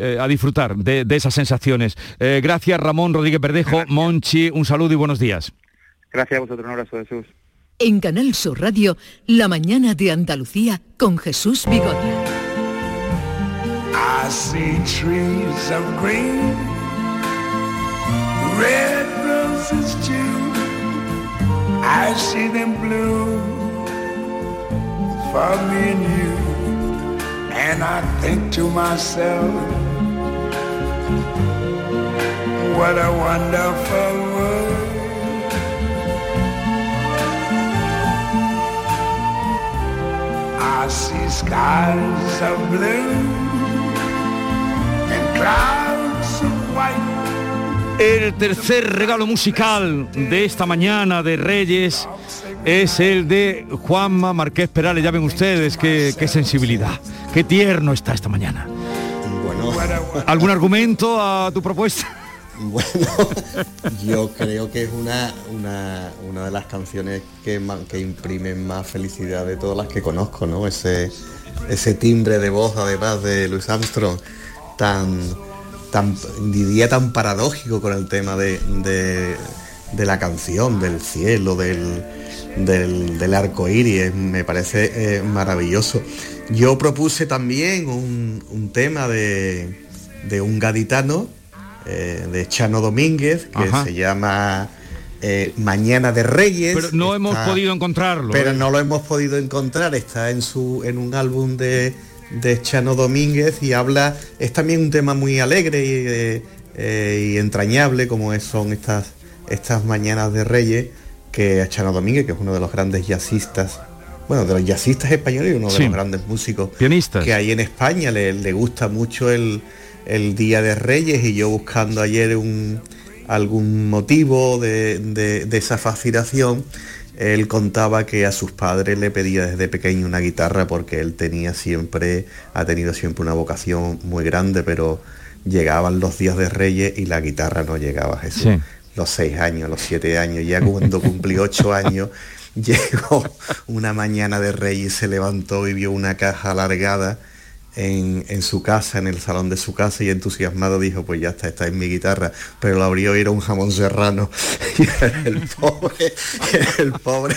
eh, a disfrutar de, esas sensaciones. Eh, gracias Ramón Rodríguez Perdejo, Monchi, un saludo y buenos días. Gracias a vosotros, un abrazo Jesús. En Canal Sur Radio, La Mañana de Andalucía con Jesús Vigorra. I see them blue for me and you. And I think to myself, what a wonderful world. I see skies of blue and clouds of white. El tercer regalo musical de esta mañana de Reyes es el de Juanma Marqués Perales. Ya ven ustedes qué, sensibilidad, qué tierno está esta mañana. Bueno. ¿Algún argumento a tu propuesta? Bueno, yo creo que es una, una, de las canciones que, que imprimen más felicidad de todas las que conozco, ¿no? Ese, ese timbre de voz, además de Louis Armstrong, tan tan, diría tan paradójico con el tema de, la canción, del cielo, del, del, arco iris, me parece eh, maravilloso. Yo propuse también un, tema de, un gaditano, eh, de Chano Domínguez, que se llama eh, Mañana de Reyes. Pero no hemos podido encontrarlo. Pero no lo hemos podido encontrar. Está en su en un álbum de, de Chano Domínguez y habla. Es también un tema muy alegre y, entrañable como son estas estas mañanas de Reyes que Chano Domínguez, que es uno de los grandes jazzistas bueno, de los jazzistas españoles y uno de los grandes músicos pianistas que hay en España. Le, gusta mucho el, Día de Reyes y yo buscando ayer un, algún motivo de, esa fascinación, él contaba que a sus padres le pedía desde pequeño una guitarra porque él tenía siempre, ha tenido siempre una vocación muy grande, pero llegaban los días de Reyes y la guitarra no llegaba a Jesús. Los seis años, los siete años, ya cuando cumplió ocho años llegó una mañana de rey y se levantó y vio una caja alargada en, su casa, en el salón de su casa y entusiasmado dijo, pues ya está, está en mi guitarra, pero lo abrió y era un jamón serrano. Y el pobre, el pobre,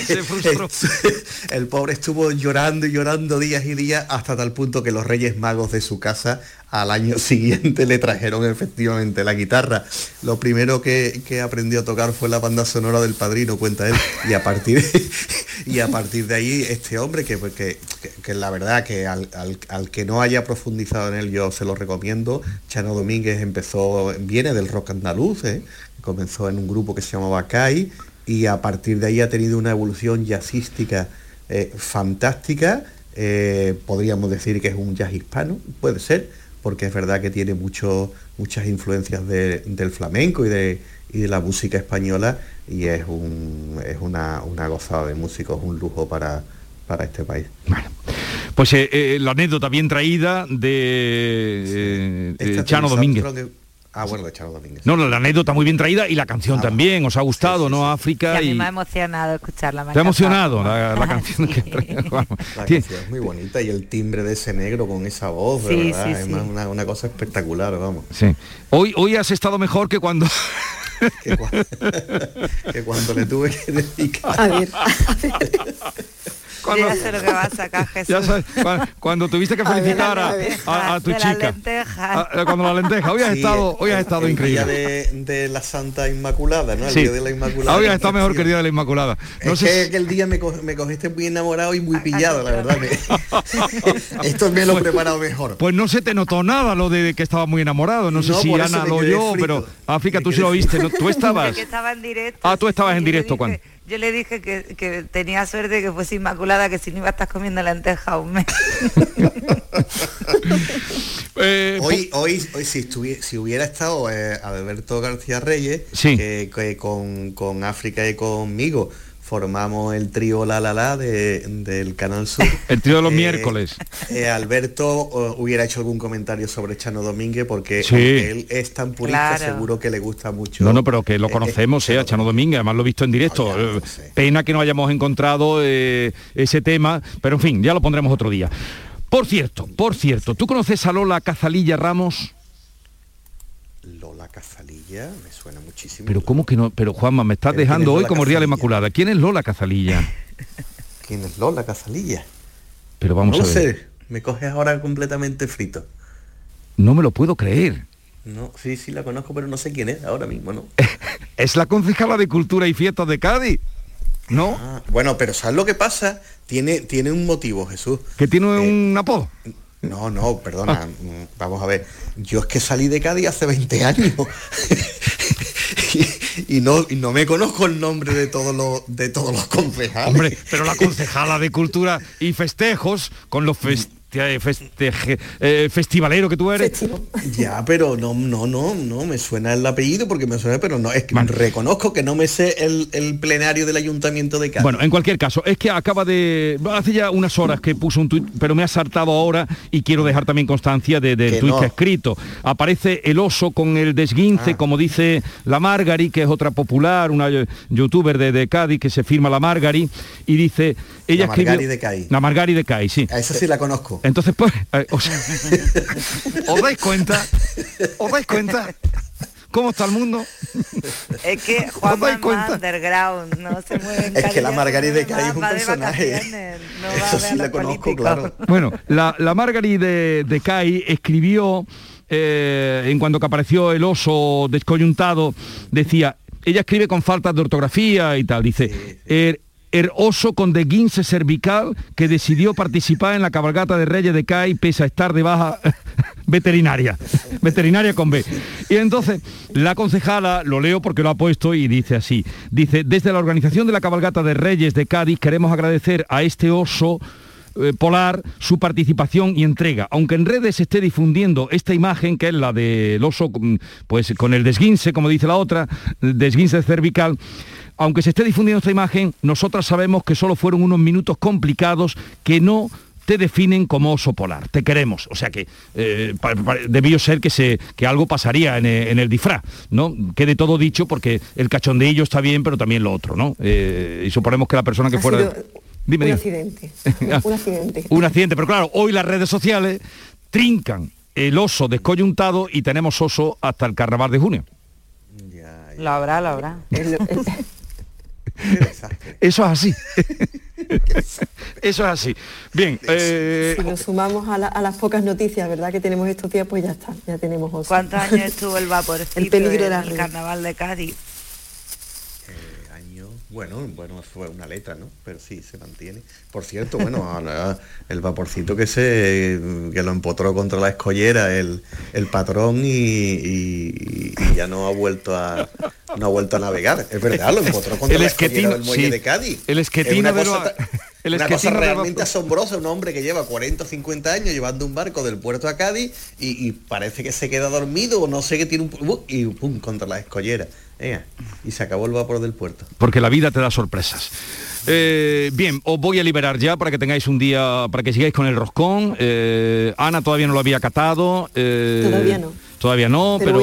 el pobre estuvo llorando y llorando días y días hasta tal punto que los Reyes Magos de su casa al año siguiente le trajeron efectivamente la guitarra. Lo primero que, aprendió a tocar fue la banda sonora del padrino, cuenta él. Y a partir de, y a partir de ahí, este hombre, que, que, que, la verdad que al, que no haya profundizado en él, yo se lo recomiendo. Chano Domínguez empezó, viene del rock andaluz, ¿eh? comenzó en un grupo que se llamaba CAI y a partir de ahí ha tenido una evolución jazzística eh, fantástica. Eh, podríamos decir que es un jazz hispano, puede ser porque es verdad que tiene mucho, muchas influencias del flamenco y de, de, la música española y es, un, es una, gozada de músicos, un lujo para, para este país. pues eh, eh, la anécdota bien traída de, eh, Chano Domínguez. Ah, bueno, de Charo Domínguez. No, la anécdota muy bien traída y la canción ah, también. ¿Os ha gustado, no? África. y... a mí me ha emocionado escucharla. ¿Te ha emocionado la, canción que La canción es muy bonita y el timbre de ese negro con esa voz, verdad. es una, cosa espectacular, vamos. Sí. Hoy, hoy has estado mejor que cuando... que, cuando, le tuve que dedicar. A ver, a ver cuando, ya sé lo que va a sacar Jesús. cuando, tuviste que felicitar a, tu chica. La cuando la lenteja. Hoy has estado, hoy has estado increíble. Día de, la Santa Inmaculada, ¿no? El día de la Inmaculada. Hoy has estado mejor que el día de la Inmaculada. No es sé que, el día me, cogiste muy enamorado y muy pillado, la verdad. esto me lo he preparado mejor. Pues no se te notó nada lo de que estaba muy enamorado. No, sé si Ana lo yo, pero África, tú sí lo viste. Tú estabas. estaba en directo. Ah, tú estabas en directo cuando. Yo le dije que, tenía suerte que fuese inmaculada, que si no iba a estar comiendo lenteja un mes. Eh, hoy, hoy, hoy si, si hubiera estado eh, Alberto García Reyes, que, con, con África y conmigo, formamos el trío La La La del Canal Sur. el trío de los eh, miércoles. Eh, Alberto hubiera hecho algún comentario sobre Chano Domínguez porque él es tan purista, seguro que le gusta mucho. No, no, pero que lo eh, conocemos, eh, a Chano Domínguez, además lo he visto en directo. Pena que no hayamos encontrado ese tema, pero en fin, ya lo pondremos otro día. Por cierto, por cierto, ¿tú conoces a Lola Cazalilla Ramos? Cazalilla, me suena muchísimo. Pero ¿cómo que no? Pero Juanma, me estás dejando hoy como Día Inmaculada. ¿Quién es Lola Cazalilla? ¿Quién es Lola Cazalilla? Pero vamos a ver. sé, me coges ahora completamente frito. No me lo puedo creer. No, sí, sí la conozco, pero no sé quién es ahora mismo, ¿no? es la concejala de Cultura y Fiestas de Cádiz. ¿No? Ah, bueno, pero ¿sabes lo que pasa? Tiene, tiene un motivo, Jesús. ¿Que tiene eh, un apodo? No, no, perdona, ah. vamos a ver. Yo es que salí de Cádiz hace 20 años. y, no, no me conozco el nombre de todos los de todos los concejales. Hombre, pero la concejala de cultura y festejos con los festejos festeje, eh, festivalero que tú eres. Ya, pero no, no, no, no, me suena el apellido porque me suena, pero no, es que reconozco que no me sé el, plenario del ayuntamiento de Cádiz. Bueno, en cualquier caso, es que acaba de, hace ya unas horas que puso un tuit, pero me ha saltado ahora y quiero dejar también constancia del de, tuit escrito. Aparece el oso con el desguince, ah. como dice la Margari, que es otra popular, una youtuber de, Cádiz que se firma la Margari, y dice, ella la Margari de Cádiz. La Margari de Cádiz, sí. A esa sí la conozco. Entonces, pues, eh, os, dais cuenta? ¿Os dais cuenta? ¿Cómo está el mundo? Es que Juan es underground, no se mueve Es que la Margarita de Cádiz es un personaje. Eso sí la conozco, claro. Bueno, la, la Margarita de, de escribió, eh, en cuanto que apareció el oso descoyuntado, decía, ella escribe con faltas de ortografía y tal. Dice, er, el oso con desguince cervical que decidió participar en la cabalgata de Reyes de CAI pese a estar de baja veterinaria. veterinaria con B. Y entonces la concejala, lo leo porque lo ha puesto y dice así, dice, desde la organización de la cabalgata de Reyes de Cádiz queremos agradecer a este oso eh, polar su participación y entrega. Aunque en redes se esté difundiendo esta imagen, que es la del oso, mm, pues con el desguince, como dice la otra, desguince cervical, aunque se esté difundiendo esta imagen, nosotras sabemos que solo fueron unos minutos complicados que no te definen como oso polar, te queremos. O sea que eh, debió ser que, se, que algo pasaría en el, disfraz, ¿no? Quede todo dicho porque el cachondeillo está bien, pero también lo otro, ¿no? Eh, y suponemos que la persona que fuera... Dime, un accidente. un accidente. un accidente, pero claro, hoy las redes sociales trincan el oso descoyuntado y tenemos oso hasta el carnaval de junio. Lo habrá, lo habrá. Eso es así. Eso es así. Bien. Eh, si nos sumamos a, las pocas noticias, ¿verdad? Que tenemos estos días, pues ya está, ya tenemos oso. ¿Cuántos años estuvo el vapor? el peligro del carnaval de Cádiz. Bueno, bueno, fue una letra, ¿no? Pero sí, se mantiene. Por cierto, bueno, el vaporcito que se que lo empotró contra la escollera el, el patrón y, ya no ha vuelto a no ha vuelto a navegar. Es verdad, lo empotró contra el la esquetino, del muelle de Cádiz. El esquetino de una cosa realmente asombrosa, un hombre que lleva 40 o 50 años llevando un barco del puerto a Cádiz y, parece que se queda dormido o no sé qué tiene un... y pum, contra la escollera y se acabó el vapor del puerto. Porque la vida te da sorpresas. Eh, bien, os voy a liberar ya para que tengáis un día, para que sigáis con el roscón. Eh, Ana todavía no lo había catado. Eh, todavía no. Todavía no, pero,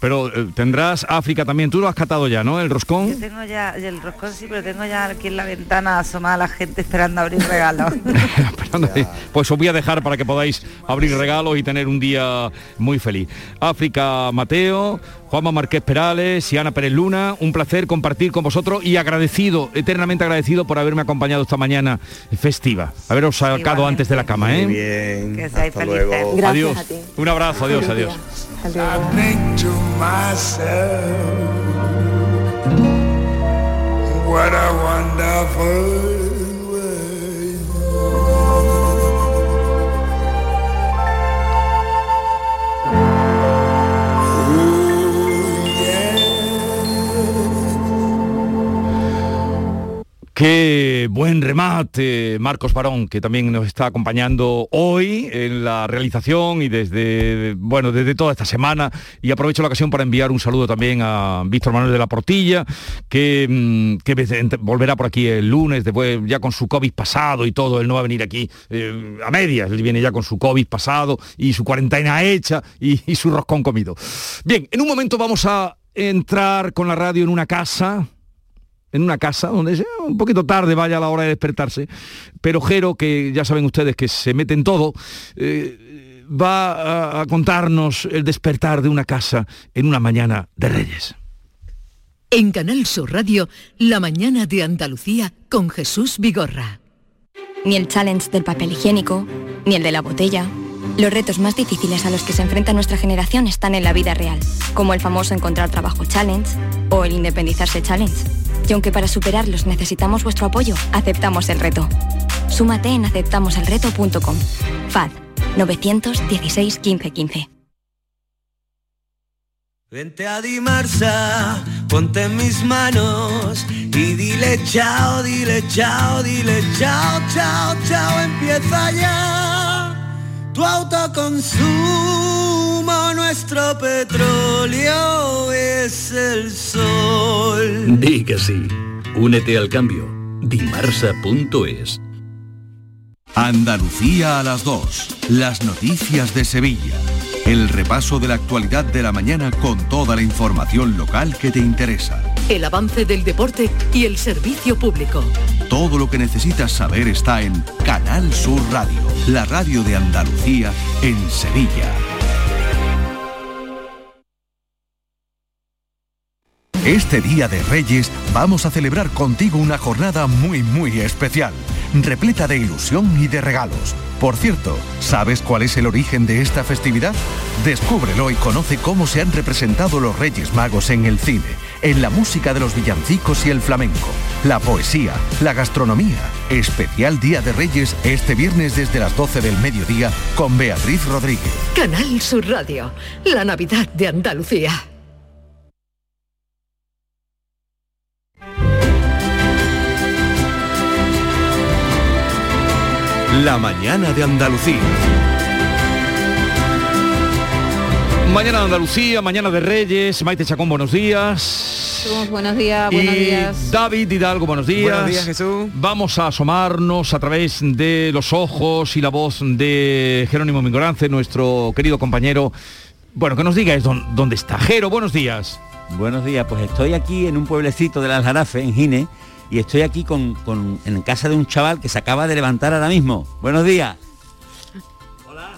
pero, eh, tendrás África también. Tú lo has catado ya, ¿no? El roscón. Yo tengo ya, el roscón sí, pero tengo ya aquí en la ventana asomada la gente esperando abrir regalos. pues os voy a dejar para que podáis abrir regalos y tener un día muy feliz. África Mateo, Juanma Marqués Perales y Ana Pérez Luna, un placer compartir con vosotros y agradecido, eternamente agradecido por haberme acompañado esta mañana festiva, haberos sacado antes de la cama. ¿eh? bien. Que seáis felices. adiós. Un abrazo, adiós, adiós. Qué buen remate, Marcos Barón, que también nos está acompañando hoy en la realización y desde, bueno, desde toda esta semana. Y aprovecho la ocasión para enviar un saludo también a Víctor Manuel de la Portilla, que, mm, volverá por aquí el lunes, después ya con su COVID pasado y todo. Él no va a venir aquí eh, a medias, él viene ya con su COVID pasado y su cuarentena hecha y, y su roscón comido. Bien, en un momento vamos a entrar con la radio en una casa en una casa donde sea un poquito tarde vaya a la hora de despertarse, pero Jero, que ya saben ustedes que se mete en todo, eh, va a, contarnos el despertar de una casa en una mañana de Reyes. En Canal Sur Radio, La mañana de Andalucía con Jesús Vigorra. Ni el challenge del papel higiénico, ni el de la botella los retos más difíciles a los que se enfrenta nuestra generación están en la vida real, como el famoso Encontrar Trabajo Challenge o el Independizarse Challenge. Y aunque para superarlos necesitamos vuestro apoyo, aceptamos el reto. Súmate en aceptamoselreto.com. FAD 916 1515. Vente a Dimarsa, ponte mis manos y dile chao, dile chao, dile chao, chao, chao, empieza ya tu autoconsumo, nuestro petróleo es el sol. Di que sí. Únete al cambio. Dimarsa.es. Andalucía a las 2. Las noticias de Sevilla. El repaso de la actualidad de la mañana con toda la información local que te interesa. El avance del deporte y el servicio público. Todo lo que necesitas saber está en Canal Sur Radio, la radio de Andalucía en Sevilla. Este Día de Reyes vamos a celebrar contigo una jornada muy muy especial, repleta de ilusión y de regalos. Por cierto, ¿sabes cuál es el origen de esta festividad? Descúbrelo y conoce cómo se han representado los Reyes Magos en el cine en la música de los villancicos y el flamenco, la poesía, la gastronomía. Especial Día de Reyes este viernes desde las 12 del mediodía con Beatriz Rodríguez. Canal Sur Radio, la Navidad de Andalucía. La mañana de Andalucía. Mañana de Andalucía, mañana de Reyes, Maite Chacón, buenos días. buenos días, buenos días. David Hidalgo, buenos días. Buenos días, Jesús. Vamos a asomarnos a través de los ojos y la voz de Jerónimo Mingorance, nuestro querido compañero. Bueno, que nos diga es dónde está. Jero, buenos días. Buenos días, pues estoy aquí en un pueblecito del Aljarafe, en Gine, y estoy aquí con, en casa de un chaval que se acaba de levantar ahora mismo. Buenos días. Hola.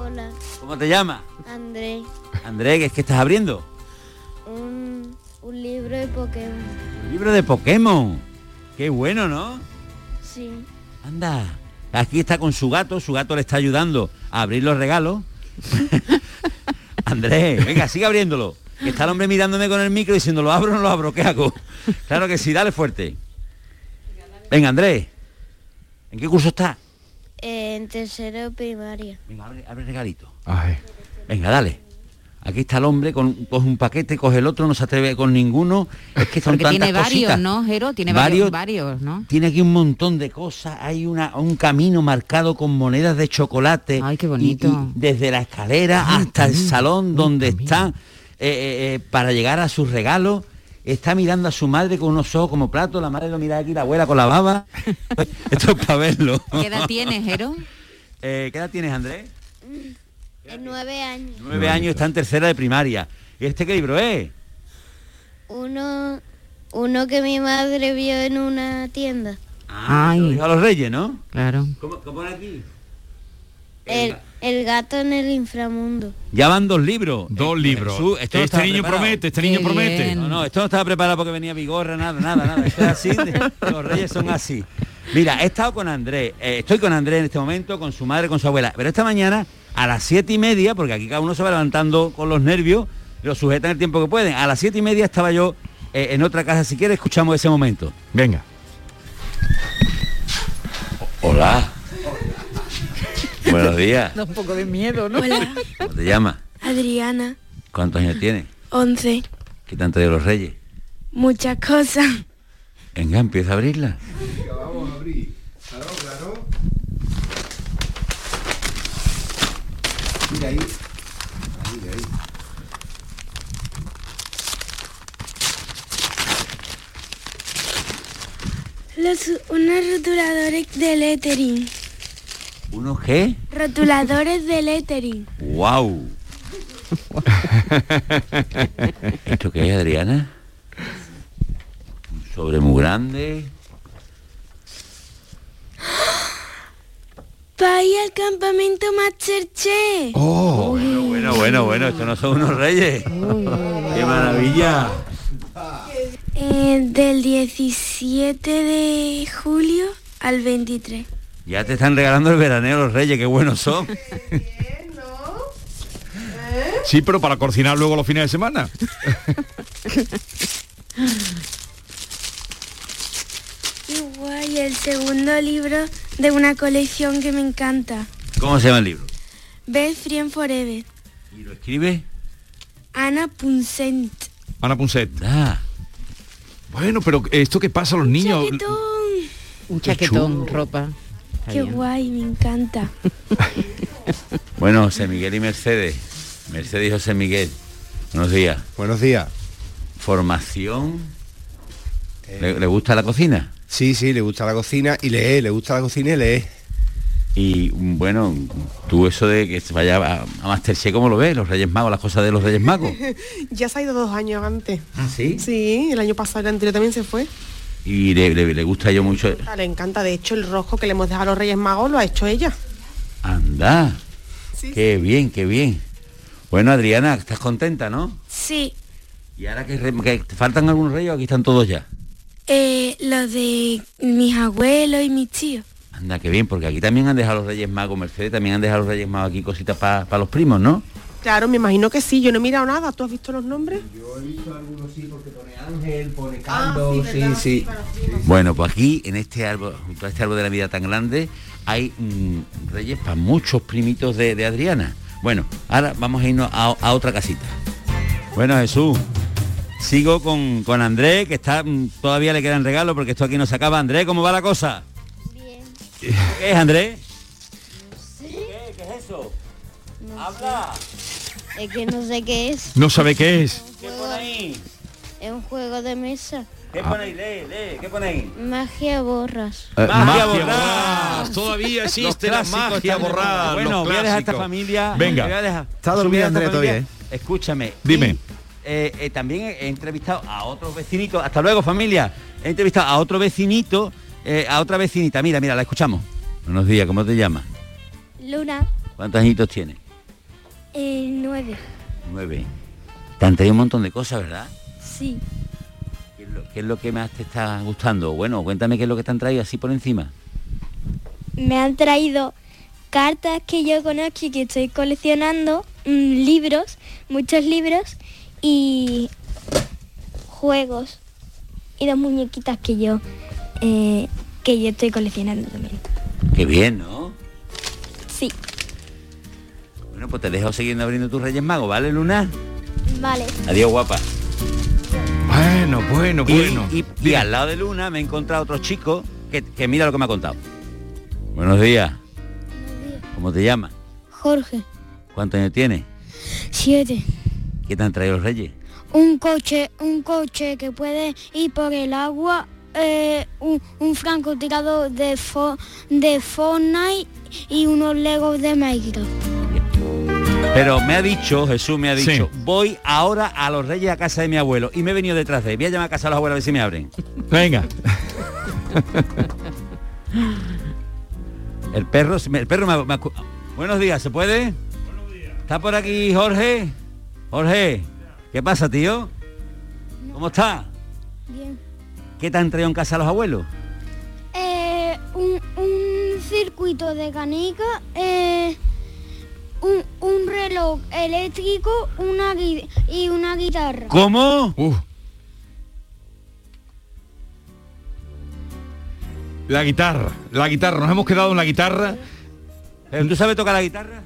Hola. ¿Cómo te llamas? André. André, ¿qué es que estás abriendo? Un, un libro de Pokémon. ¿Un libro de Pokémon? Qué bueno, ¿no? Sí. Anda. Aquí está con su gato, su gato le está ayudando a abrir los regalos. Andrés, venga, sigue abriéndolo. Que está el hombre mirándome con el micro diciendo, ¿lo abro o no lo abro? ¿Qué hago? Claro que sí, dale fuerte. Venga, Andrés. ¿En qué curso está? en tercero primaria. Venga, abre, abre regalito. Venga, dale. Aquí está el hombre, con, coge un paquete, coge el otro, no se atreve con ninguno. Es que son Porque tiene varios, ¿no, Jero? Tiene varios, varios, ¿no? Tiene aquí un montón de cosas. Hay una, un camino marcado con monedas de chocolate. Ay, qué bonito. desde la escalera hasta el salón donde está eh, eh, eh, para llegar a sus regalos está mirando a su madre con unos ojos como plato, la madre lo mira aquí, la abuela con la baba. Esto es para verlo. ¿Qué edad tienes, Jero? ¿Qué edad tienes, Andrés? Nueve años. Nueve años, está en tercera de primaria. ¿Y este qué libro es? Uno, uno que mi madre vio en una tienda. Ah, a los reyes, ¿no? Claro. ¿Cómo, pone aquí? El, gato en el inframundo. Ya van dos libros. Dos libros. este niño promete, este niño promete. No, no, esto no estaba preparado porque venía Vigorra, nada, nada, nada. Esto es así, los reyes son así. Mira, he estado con Andrés, eh, estoy con Andrés en este momento, con su madre, con su abuela, pero esta mañana a las siete y media, porque aquí cada uno se va levantando con los nervios, lo sujetan el tiempo que pueden. A las siete y media estaba yo eh, en otra casa. Si quieres, escuchamos ese momento. Venga. Hola. Buenos días. Da un poco de miedo, ¿no? Hola. ¿Cómo te llamas? Adriana. ¿Cuántos años tienes? Once. ¿Qué tanto de los reyes? Muchas cosas. Venga, empieza a abrirla. vamos a abrir. Claro, claro. Mira ahí. Ahí, ahí. Los, unos rotuladores de lettering. ¿Unos qué? Rotuladores de lettering. ¡Wow! ¿Esto qué es, Adriana? Un sobre muy grande. Va ir al campamento Masterchef. Oh, bueno, bueno, bueno, bueno, estos no son unos reyes. ¡Qué maravilla! Eh, del 17 de julio al 23. Ya te están regalando el veraneo los reyes, qué buenos son. Sí, pero para cocinar luego los fines de semana. Qué guay, el segundo libro de una colección que me encanta. ¿Cómo se llama el libro? Best Friend Forever. ¿Y lo escribe? Ana Punset. Ana Punset. Ah. Bueno, pero esto que pasa a los niños. Chaquetón. Un chaquetón, ropa. Qué guay, me encanta. bueno, José Miguel y Mercedes. Mercedes y José Miguel. Buenos días. Buenos días. Formación. ¿Le, gusta la cocina? Sí, sí, le gusta la cocina y lee, le gusta la cocina y lee. Y bueno, tú eso de que vaya a, a Masterchef, ¿cómo lo ves? Los Reyes Magos, las cosas de los Reyes Magos. ya se ha ido dos años antes. ¿Ah, sí? Sí, el año pasado, el anterior también se fue. Y le, gusta yo mucho. Le encanta, de hecho el rojo que le hemos dejado a los Reyes Magos lo ha hecho ella. Anda. qué bien, qué bien. Bueno, Adriana, ¿estás contenta, no? Sí. ¿Y ahora que, te faltan algunos reyes o aquí están todos ya? Eh, los de mis abuelos y mis tíos. Anda, qué bien, porque aquí también han dejado los Reyes Magos, Mercedes, también han dejado los Reyes Magos aquí cositas para los primos, ¿no? Claro, me imagino que sí, yo no he mirado nada, ¿tú has visto los nombres? Yo he visto algunos sí porque pone ángel, pone caldo, sí, sí, Bueno, pues aquí, en este árbol, junto a este árbol de la vida tan grande, hay mm, reyes para muchos primitos de, Adriana. Bueno, ahora vamos a irnos a, otra casita. Bueno, Jesús, sigo con, con Andrés, que está mm, todavía le quedan regalos porque esto aquí no se acaba. Andrés, ¿cómo va la cosa? Bien. ¿Qué es, Andrés? ¿Qué? ¿Qué es eso? ¡Habla! Es que no sé qué es. No sabe qué es. ¿Qué pone ahí? Es un juego de mesa. ¿Qué pone ahí? Lee, lee. ¿Qué pone ahí? Magia borras. Eh, magia, borras. Todavía existe la magia borras. Bueno, voy a dejar esta familia. Venga. Voy a dejar. Está dormida Andrés todavía, ¿eh? Escúchame. Dime. Eh, eh, también he entrevistado a otros vecinitos. Hasta luego, familia. He entrevistado a otro vecinito, a otra vecinita. Mira, mira, la escuchamos. Buenos días, ¿cómo te llamas? Luna. ¿Cuántos añitos tienes? nueve. Nueve. Te han traído un montón de cosas, ¿verdad? Sí. ¿Qué es, lo, que más te está gustando? Bueno, cuéntame qué es lo que te han traído así por encima. Me han traído cartas que yo conozco y que estoy coleccionando, mm, libros, muchos libros y juegos y dos muñequitas que yo eh, que yo estoy coleccionando también. Qué bien, ¿no? Sí. Bueno, pues te dejo siguiendo abriendo tus Reyes Magos, ¿vale, Luna? Vale. Adiós, guapa. Bueno, bueno, bueno. Y, al lado de Luna me he encontrado otro chico que, mira lo que me ha contado. Buenos días. ¿Cómo te llamas? Jorge. ¿Cuántos años tienes? Siete. ¿Qué te han traído los reyes? Un coche, un coche que puede ir por el agua, eh, un, un francotirador de, de Fortnite y unos legos de Minecraft. Pero me ha dicho, Jesús me ha dicho, voy ahora a los reyes a casa de mi abuelo y me he venido detrás de él. Voy a llamar a casa a los abuelos a ver si me abren. Venga. el perro, el perro me, Buenos días, ¿se puede? Buenos días. ¿Está por aquí Jorge? Jorge, ¿qué pasa, tío? ¿Cómo está? Bien. ¿Qué te han traído en casa a los abuelos? Eh, un, circuito de canica, eh, un, reloj eléctrico una y una guitarra. ¿Cómo? La guitarra, la guitarra, nos hemos quedado en la guitarra. ¿Tú sabes tocar la guitarra?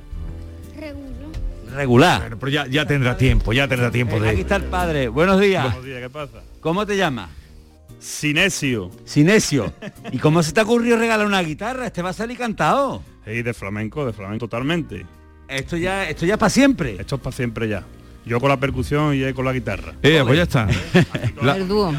Regular. Pero ya, ya tendrá tiempo, ya tendrá tiempo eh, de... Aquí está el padre. Buenos días. Buenos días, ¿qué pasa? ¿Cómo te llamas? Sinesio. Sinesio. ¿Y cómo se te ocurrió regalar una guitarra? Este va a salir cantado. Sí, de flamenco, de flamenco totalmente. Esto ya, esto ya es para siempre. Esto es para siempre ya. Yo con la percusión y él con la guitarra. Eh, pues ya está. El dúo.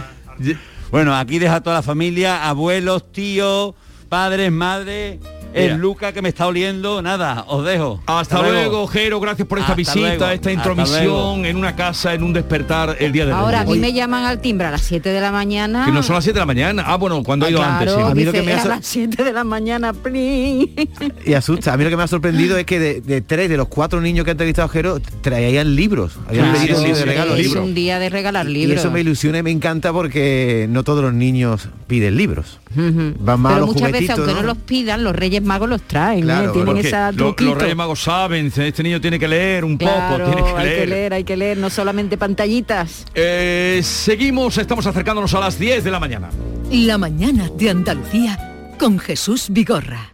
Bueno, aquí deja toda la familia, abuelos, tíos, padres, madres el Luca que me está oliendo, nada, os dejo. Hasta, luego, Jero, gracias por esta visita, esta intromisión en una casa, en un despertar el día de hoy. Ahora, a mí me llaman al timbre a las 7 de la mañana. Que no son las 7 de la mañana. Ah, bueno, cuando he ido ah, antes. A mí lo que me ha a las 7 de la mañana, Y asusta. A mí lo que me ha sorprendido es que de, tres de los cuatro niños que ha entrevistado Jero traían libros. Habían pedido de regalo Es un día de regalar libros. Y eso me ilusiona y me encanta porque no todos los niños piden libros. Van más Pero muchas veces, aunque ¿no? los pidan, los Reyes Magos los traen. ¿eh? Tienen esa los Reyes Magos saben, este niño tiene que leer un poco, tiene que hay leer. que leer, hay que leer, no solamente pantallitas. Eh, seguimos, estamos acercándonos a las 10 de la mañana. La mañana de Andalucía con Jesús Vigorra.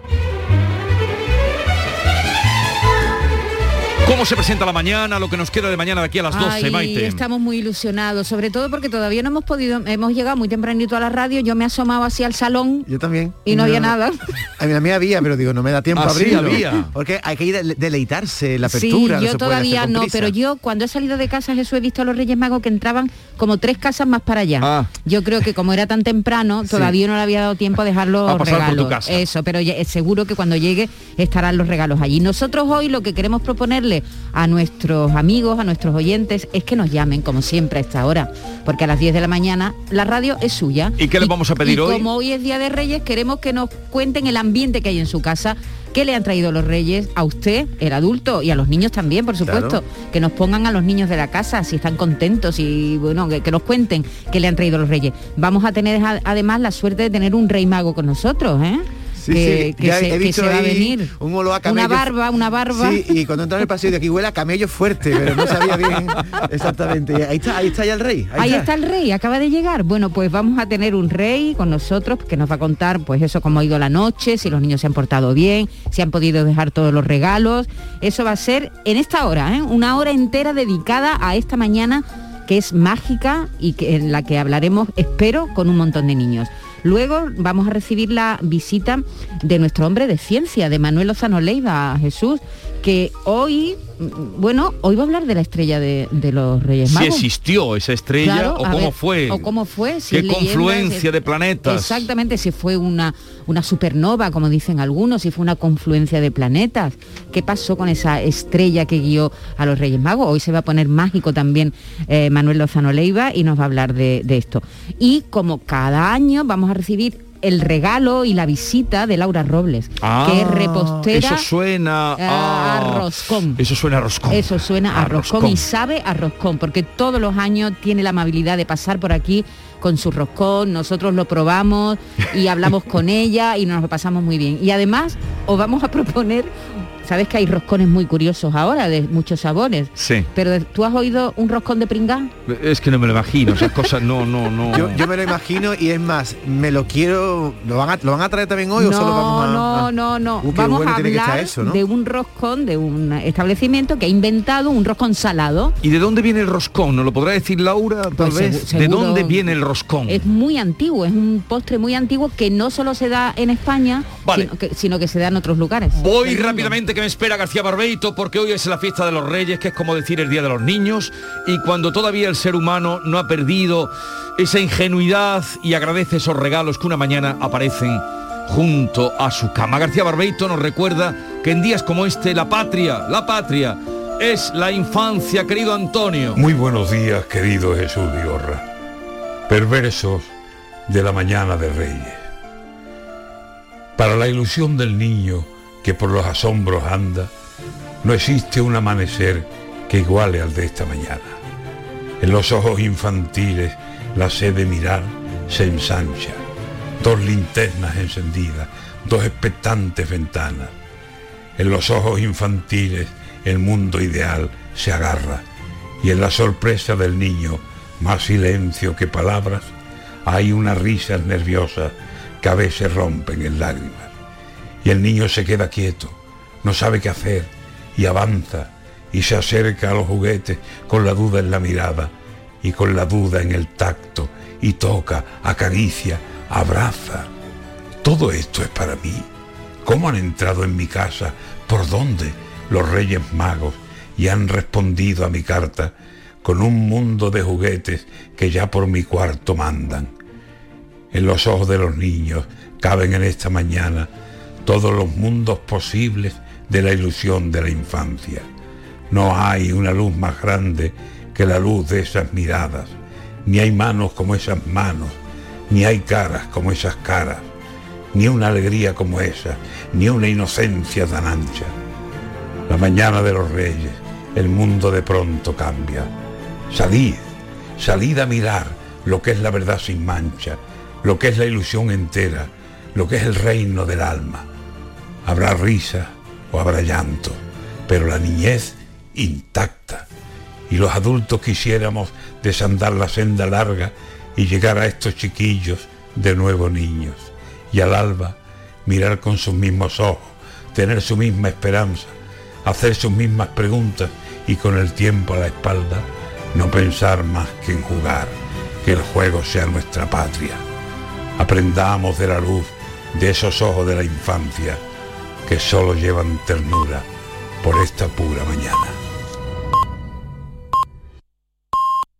¿Cómo se presenta la mañana, lo que nos queda de mañana de aquí a las 12, Maite? Estamos muy ilusionados, sobre todo porque todavía no hemos podido, hemos llegado muy tempranito a la radio, yo me he asomado así al salón. Yo también. Y no, había nada. A mí, a mí había, pero digo, no me da tiempo Ah, a sí, abrirlo. había. Porque hay que ir de- deleitarse, la apertura. sí, yo todavía no, pero yo cuando he salido de casa Jesús he visto a los Reyes Magos que entraban como tres casas más para allá. Ah. Yo creo que como era tan temprano, todavía no le había dado tiempo a dejar los A pasar por tu regalos. casa. Eso, pero seguro que cuando llegue estarán los regalos allí. Nosotros hoy lo que queremos proponerle a nuestros amigos, a nuestros oyentes, es que nos llamen, como siempre, a esta hora. Porque a las 10 de la mañana la radio es suya. ¿Y qué les vamos a pedir y hoy? Como hoy es Día de Reyes, queremos que nos cuenten el ambiente que hay en su casa. ¿Qué le han traído los reyes a usted, el adulto, y a los niños también, por supuesto? Que nos pongan a los niños de la casa si están contentos y bueno, que, que nos cuenten qué le han traído los reyes. Vamos a tener además la suerte de tener un rey mago con nosotros, ¿eh? Sí, que, sí, que ya se, he que se va a venir. un olor a camello. Una barba, una barba. Sí, y cuando entra en el pasillo de aquí huele a camello fuerte, pero no sabía bien exactamente. Ahí está, ahí está ya el rey. Ahí está el rey, acaba de llegar. Bueno, pues vamos a tener un rey con nosotros que nos va a contar, pues eso, cómo ha ido la noche, si los niños se han portado bien, si han podido dejar todos los regalos. Eso va a ser en esta hora, ¿eh? una hora entera dedicada a esta mañana que es mágica y que, en la que hablaremos, espero, con un montón de niños. Luego vamos a recibir la visita de nuestro hombre de ciencia, de Manuel Lozano Leiva, Jesús, que hoy, bueno, hoy va a hablar de la estrella de, de los Reyes Si Magos. existió esa estrella Claro, o cómo ver, fue. O cómo fue. Si Qué confluencia si- de planetas. Exactamente, si fue una, una supernova, como dicen algunos, si fue una confluencia de planetas. ¿Qué pasó con esa estrella que guió a los Reyes Magos? Hoy se va a poner mágico también eh, Manuel Lozano Leiva y nos va a hablar de, de esto. Y como cada año vamos a recibir el regalo y la visita de Laura Robles, Ah, que es repostera Eso suena a a roscón. Eso suena a roscón. Eso suena a, A roscón, roscón. y sabe a roscón, porque todos los años tiene la amabilidad de pasar por aquí con su roscón, nosotros lo probamos y hablamos con ella y nos lo pasamos muy bien. Y además os vamos a proponer, sabes que hay roscones muy curiosos ahora, de muchos sabores, Sí. pero ¿tú has oído un roscón de pringá? Es que no me lo imagino, esas cosas no, no, no. Yo, yo me lo imagino y es más, me lo quiero. ¿Lo van a, ¿lo van a traer también hoy o no, solo vamos a.? no, a- no, no. Uh, Vamos bueno a hablar eso, ¿no? de un roscón de un establecimiento que ha inventado un roscón salado. ¿Y de dónde viene el roscón? ¿No lo podrá decir Laura, tal Pues vez? ¿De dónde viene el roscón? Es muy antiguo, es un postre muy antiguo que no solo se da en España, Vale. sino, que, sino que se da en otros lugares. Voy rápidamente que me espera García Barbeito porque hoy es la fiesta de los reyes, que es como decir el Día de los Niños, y cuando todavía el ser humano no ha perdido esa ingenuidad y agradece esos regalos que una mañana aparecen junto a su cama. García Barbeito nos recuerda que en días como este la patria, la patria, es la infancia, querido Antonio. Muy buenos días, querido Jesús Vigorra. Perversos de la mañana de Reyes. Para la ilusión del niño que por los asombros anda, no existe un amanecer que iguale al de esta mañana. En los ojos infantiles la sed de mirar se ensancha. Dos linternas encendidas, dos expectantes ventanas. En los ojos infantiles el mundo ideal se agarra y en la sorpresa del niño, más silencio que palabras, hay unas risas nerviosas que a veces rompen en lágrimas. Y el niño se queda quieto, no sabe qué hacer y avanza y se acerca a los juguetes con la duda en la mirada y con la duda en el tacto y toca, acaricia, abraza. Todo esto es para mí. ¿Cómo han entrado en mi casa? ¿Por dónde? Los Reyes Magos y han respondido a mi carta con un mundo de juguetes que ya por mi cuarto mandan. En los ojos de los niños caben en esta mañana todos los mundos posibles de la ilusión de la infancia. No hay una luz más grande que la luz de esas miradas, ni hay manos como esas manos, ni hay caras como esas caras, ni una alegría como esa, ni una inocencia tan ancha. La mañana de los reyes, el mundo de pronto cambia. Salid, salid a mirar lo que es la verdad sin mancha, lo que es la ilusión entera, lo que es el reino del alma. Habrá risa o habrá llanto, pero la niñez intacta. Y los adultos quisiéramos desandar la senda larga y llegar a estos chiquillos de nuevo niños. Y al alba mirar con sus mismos ojos, tener su misma esperanza, hacer sus mismas preguntas y con el tiempo a la espalda, no pensar más que en jugar, que el juego sea nuestra patria. Aprendamos de la luz de esos ojos de la infancia que solo llevan ternura por esta pura mañana.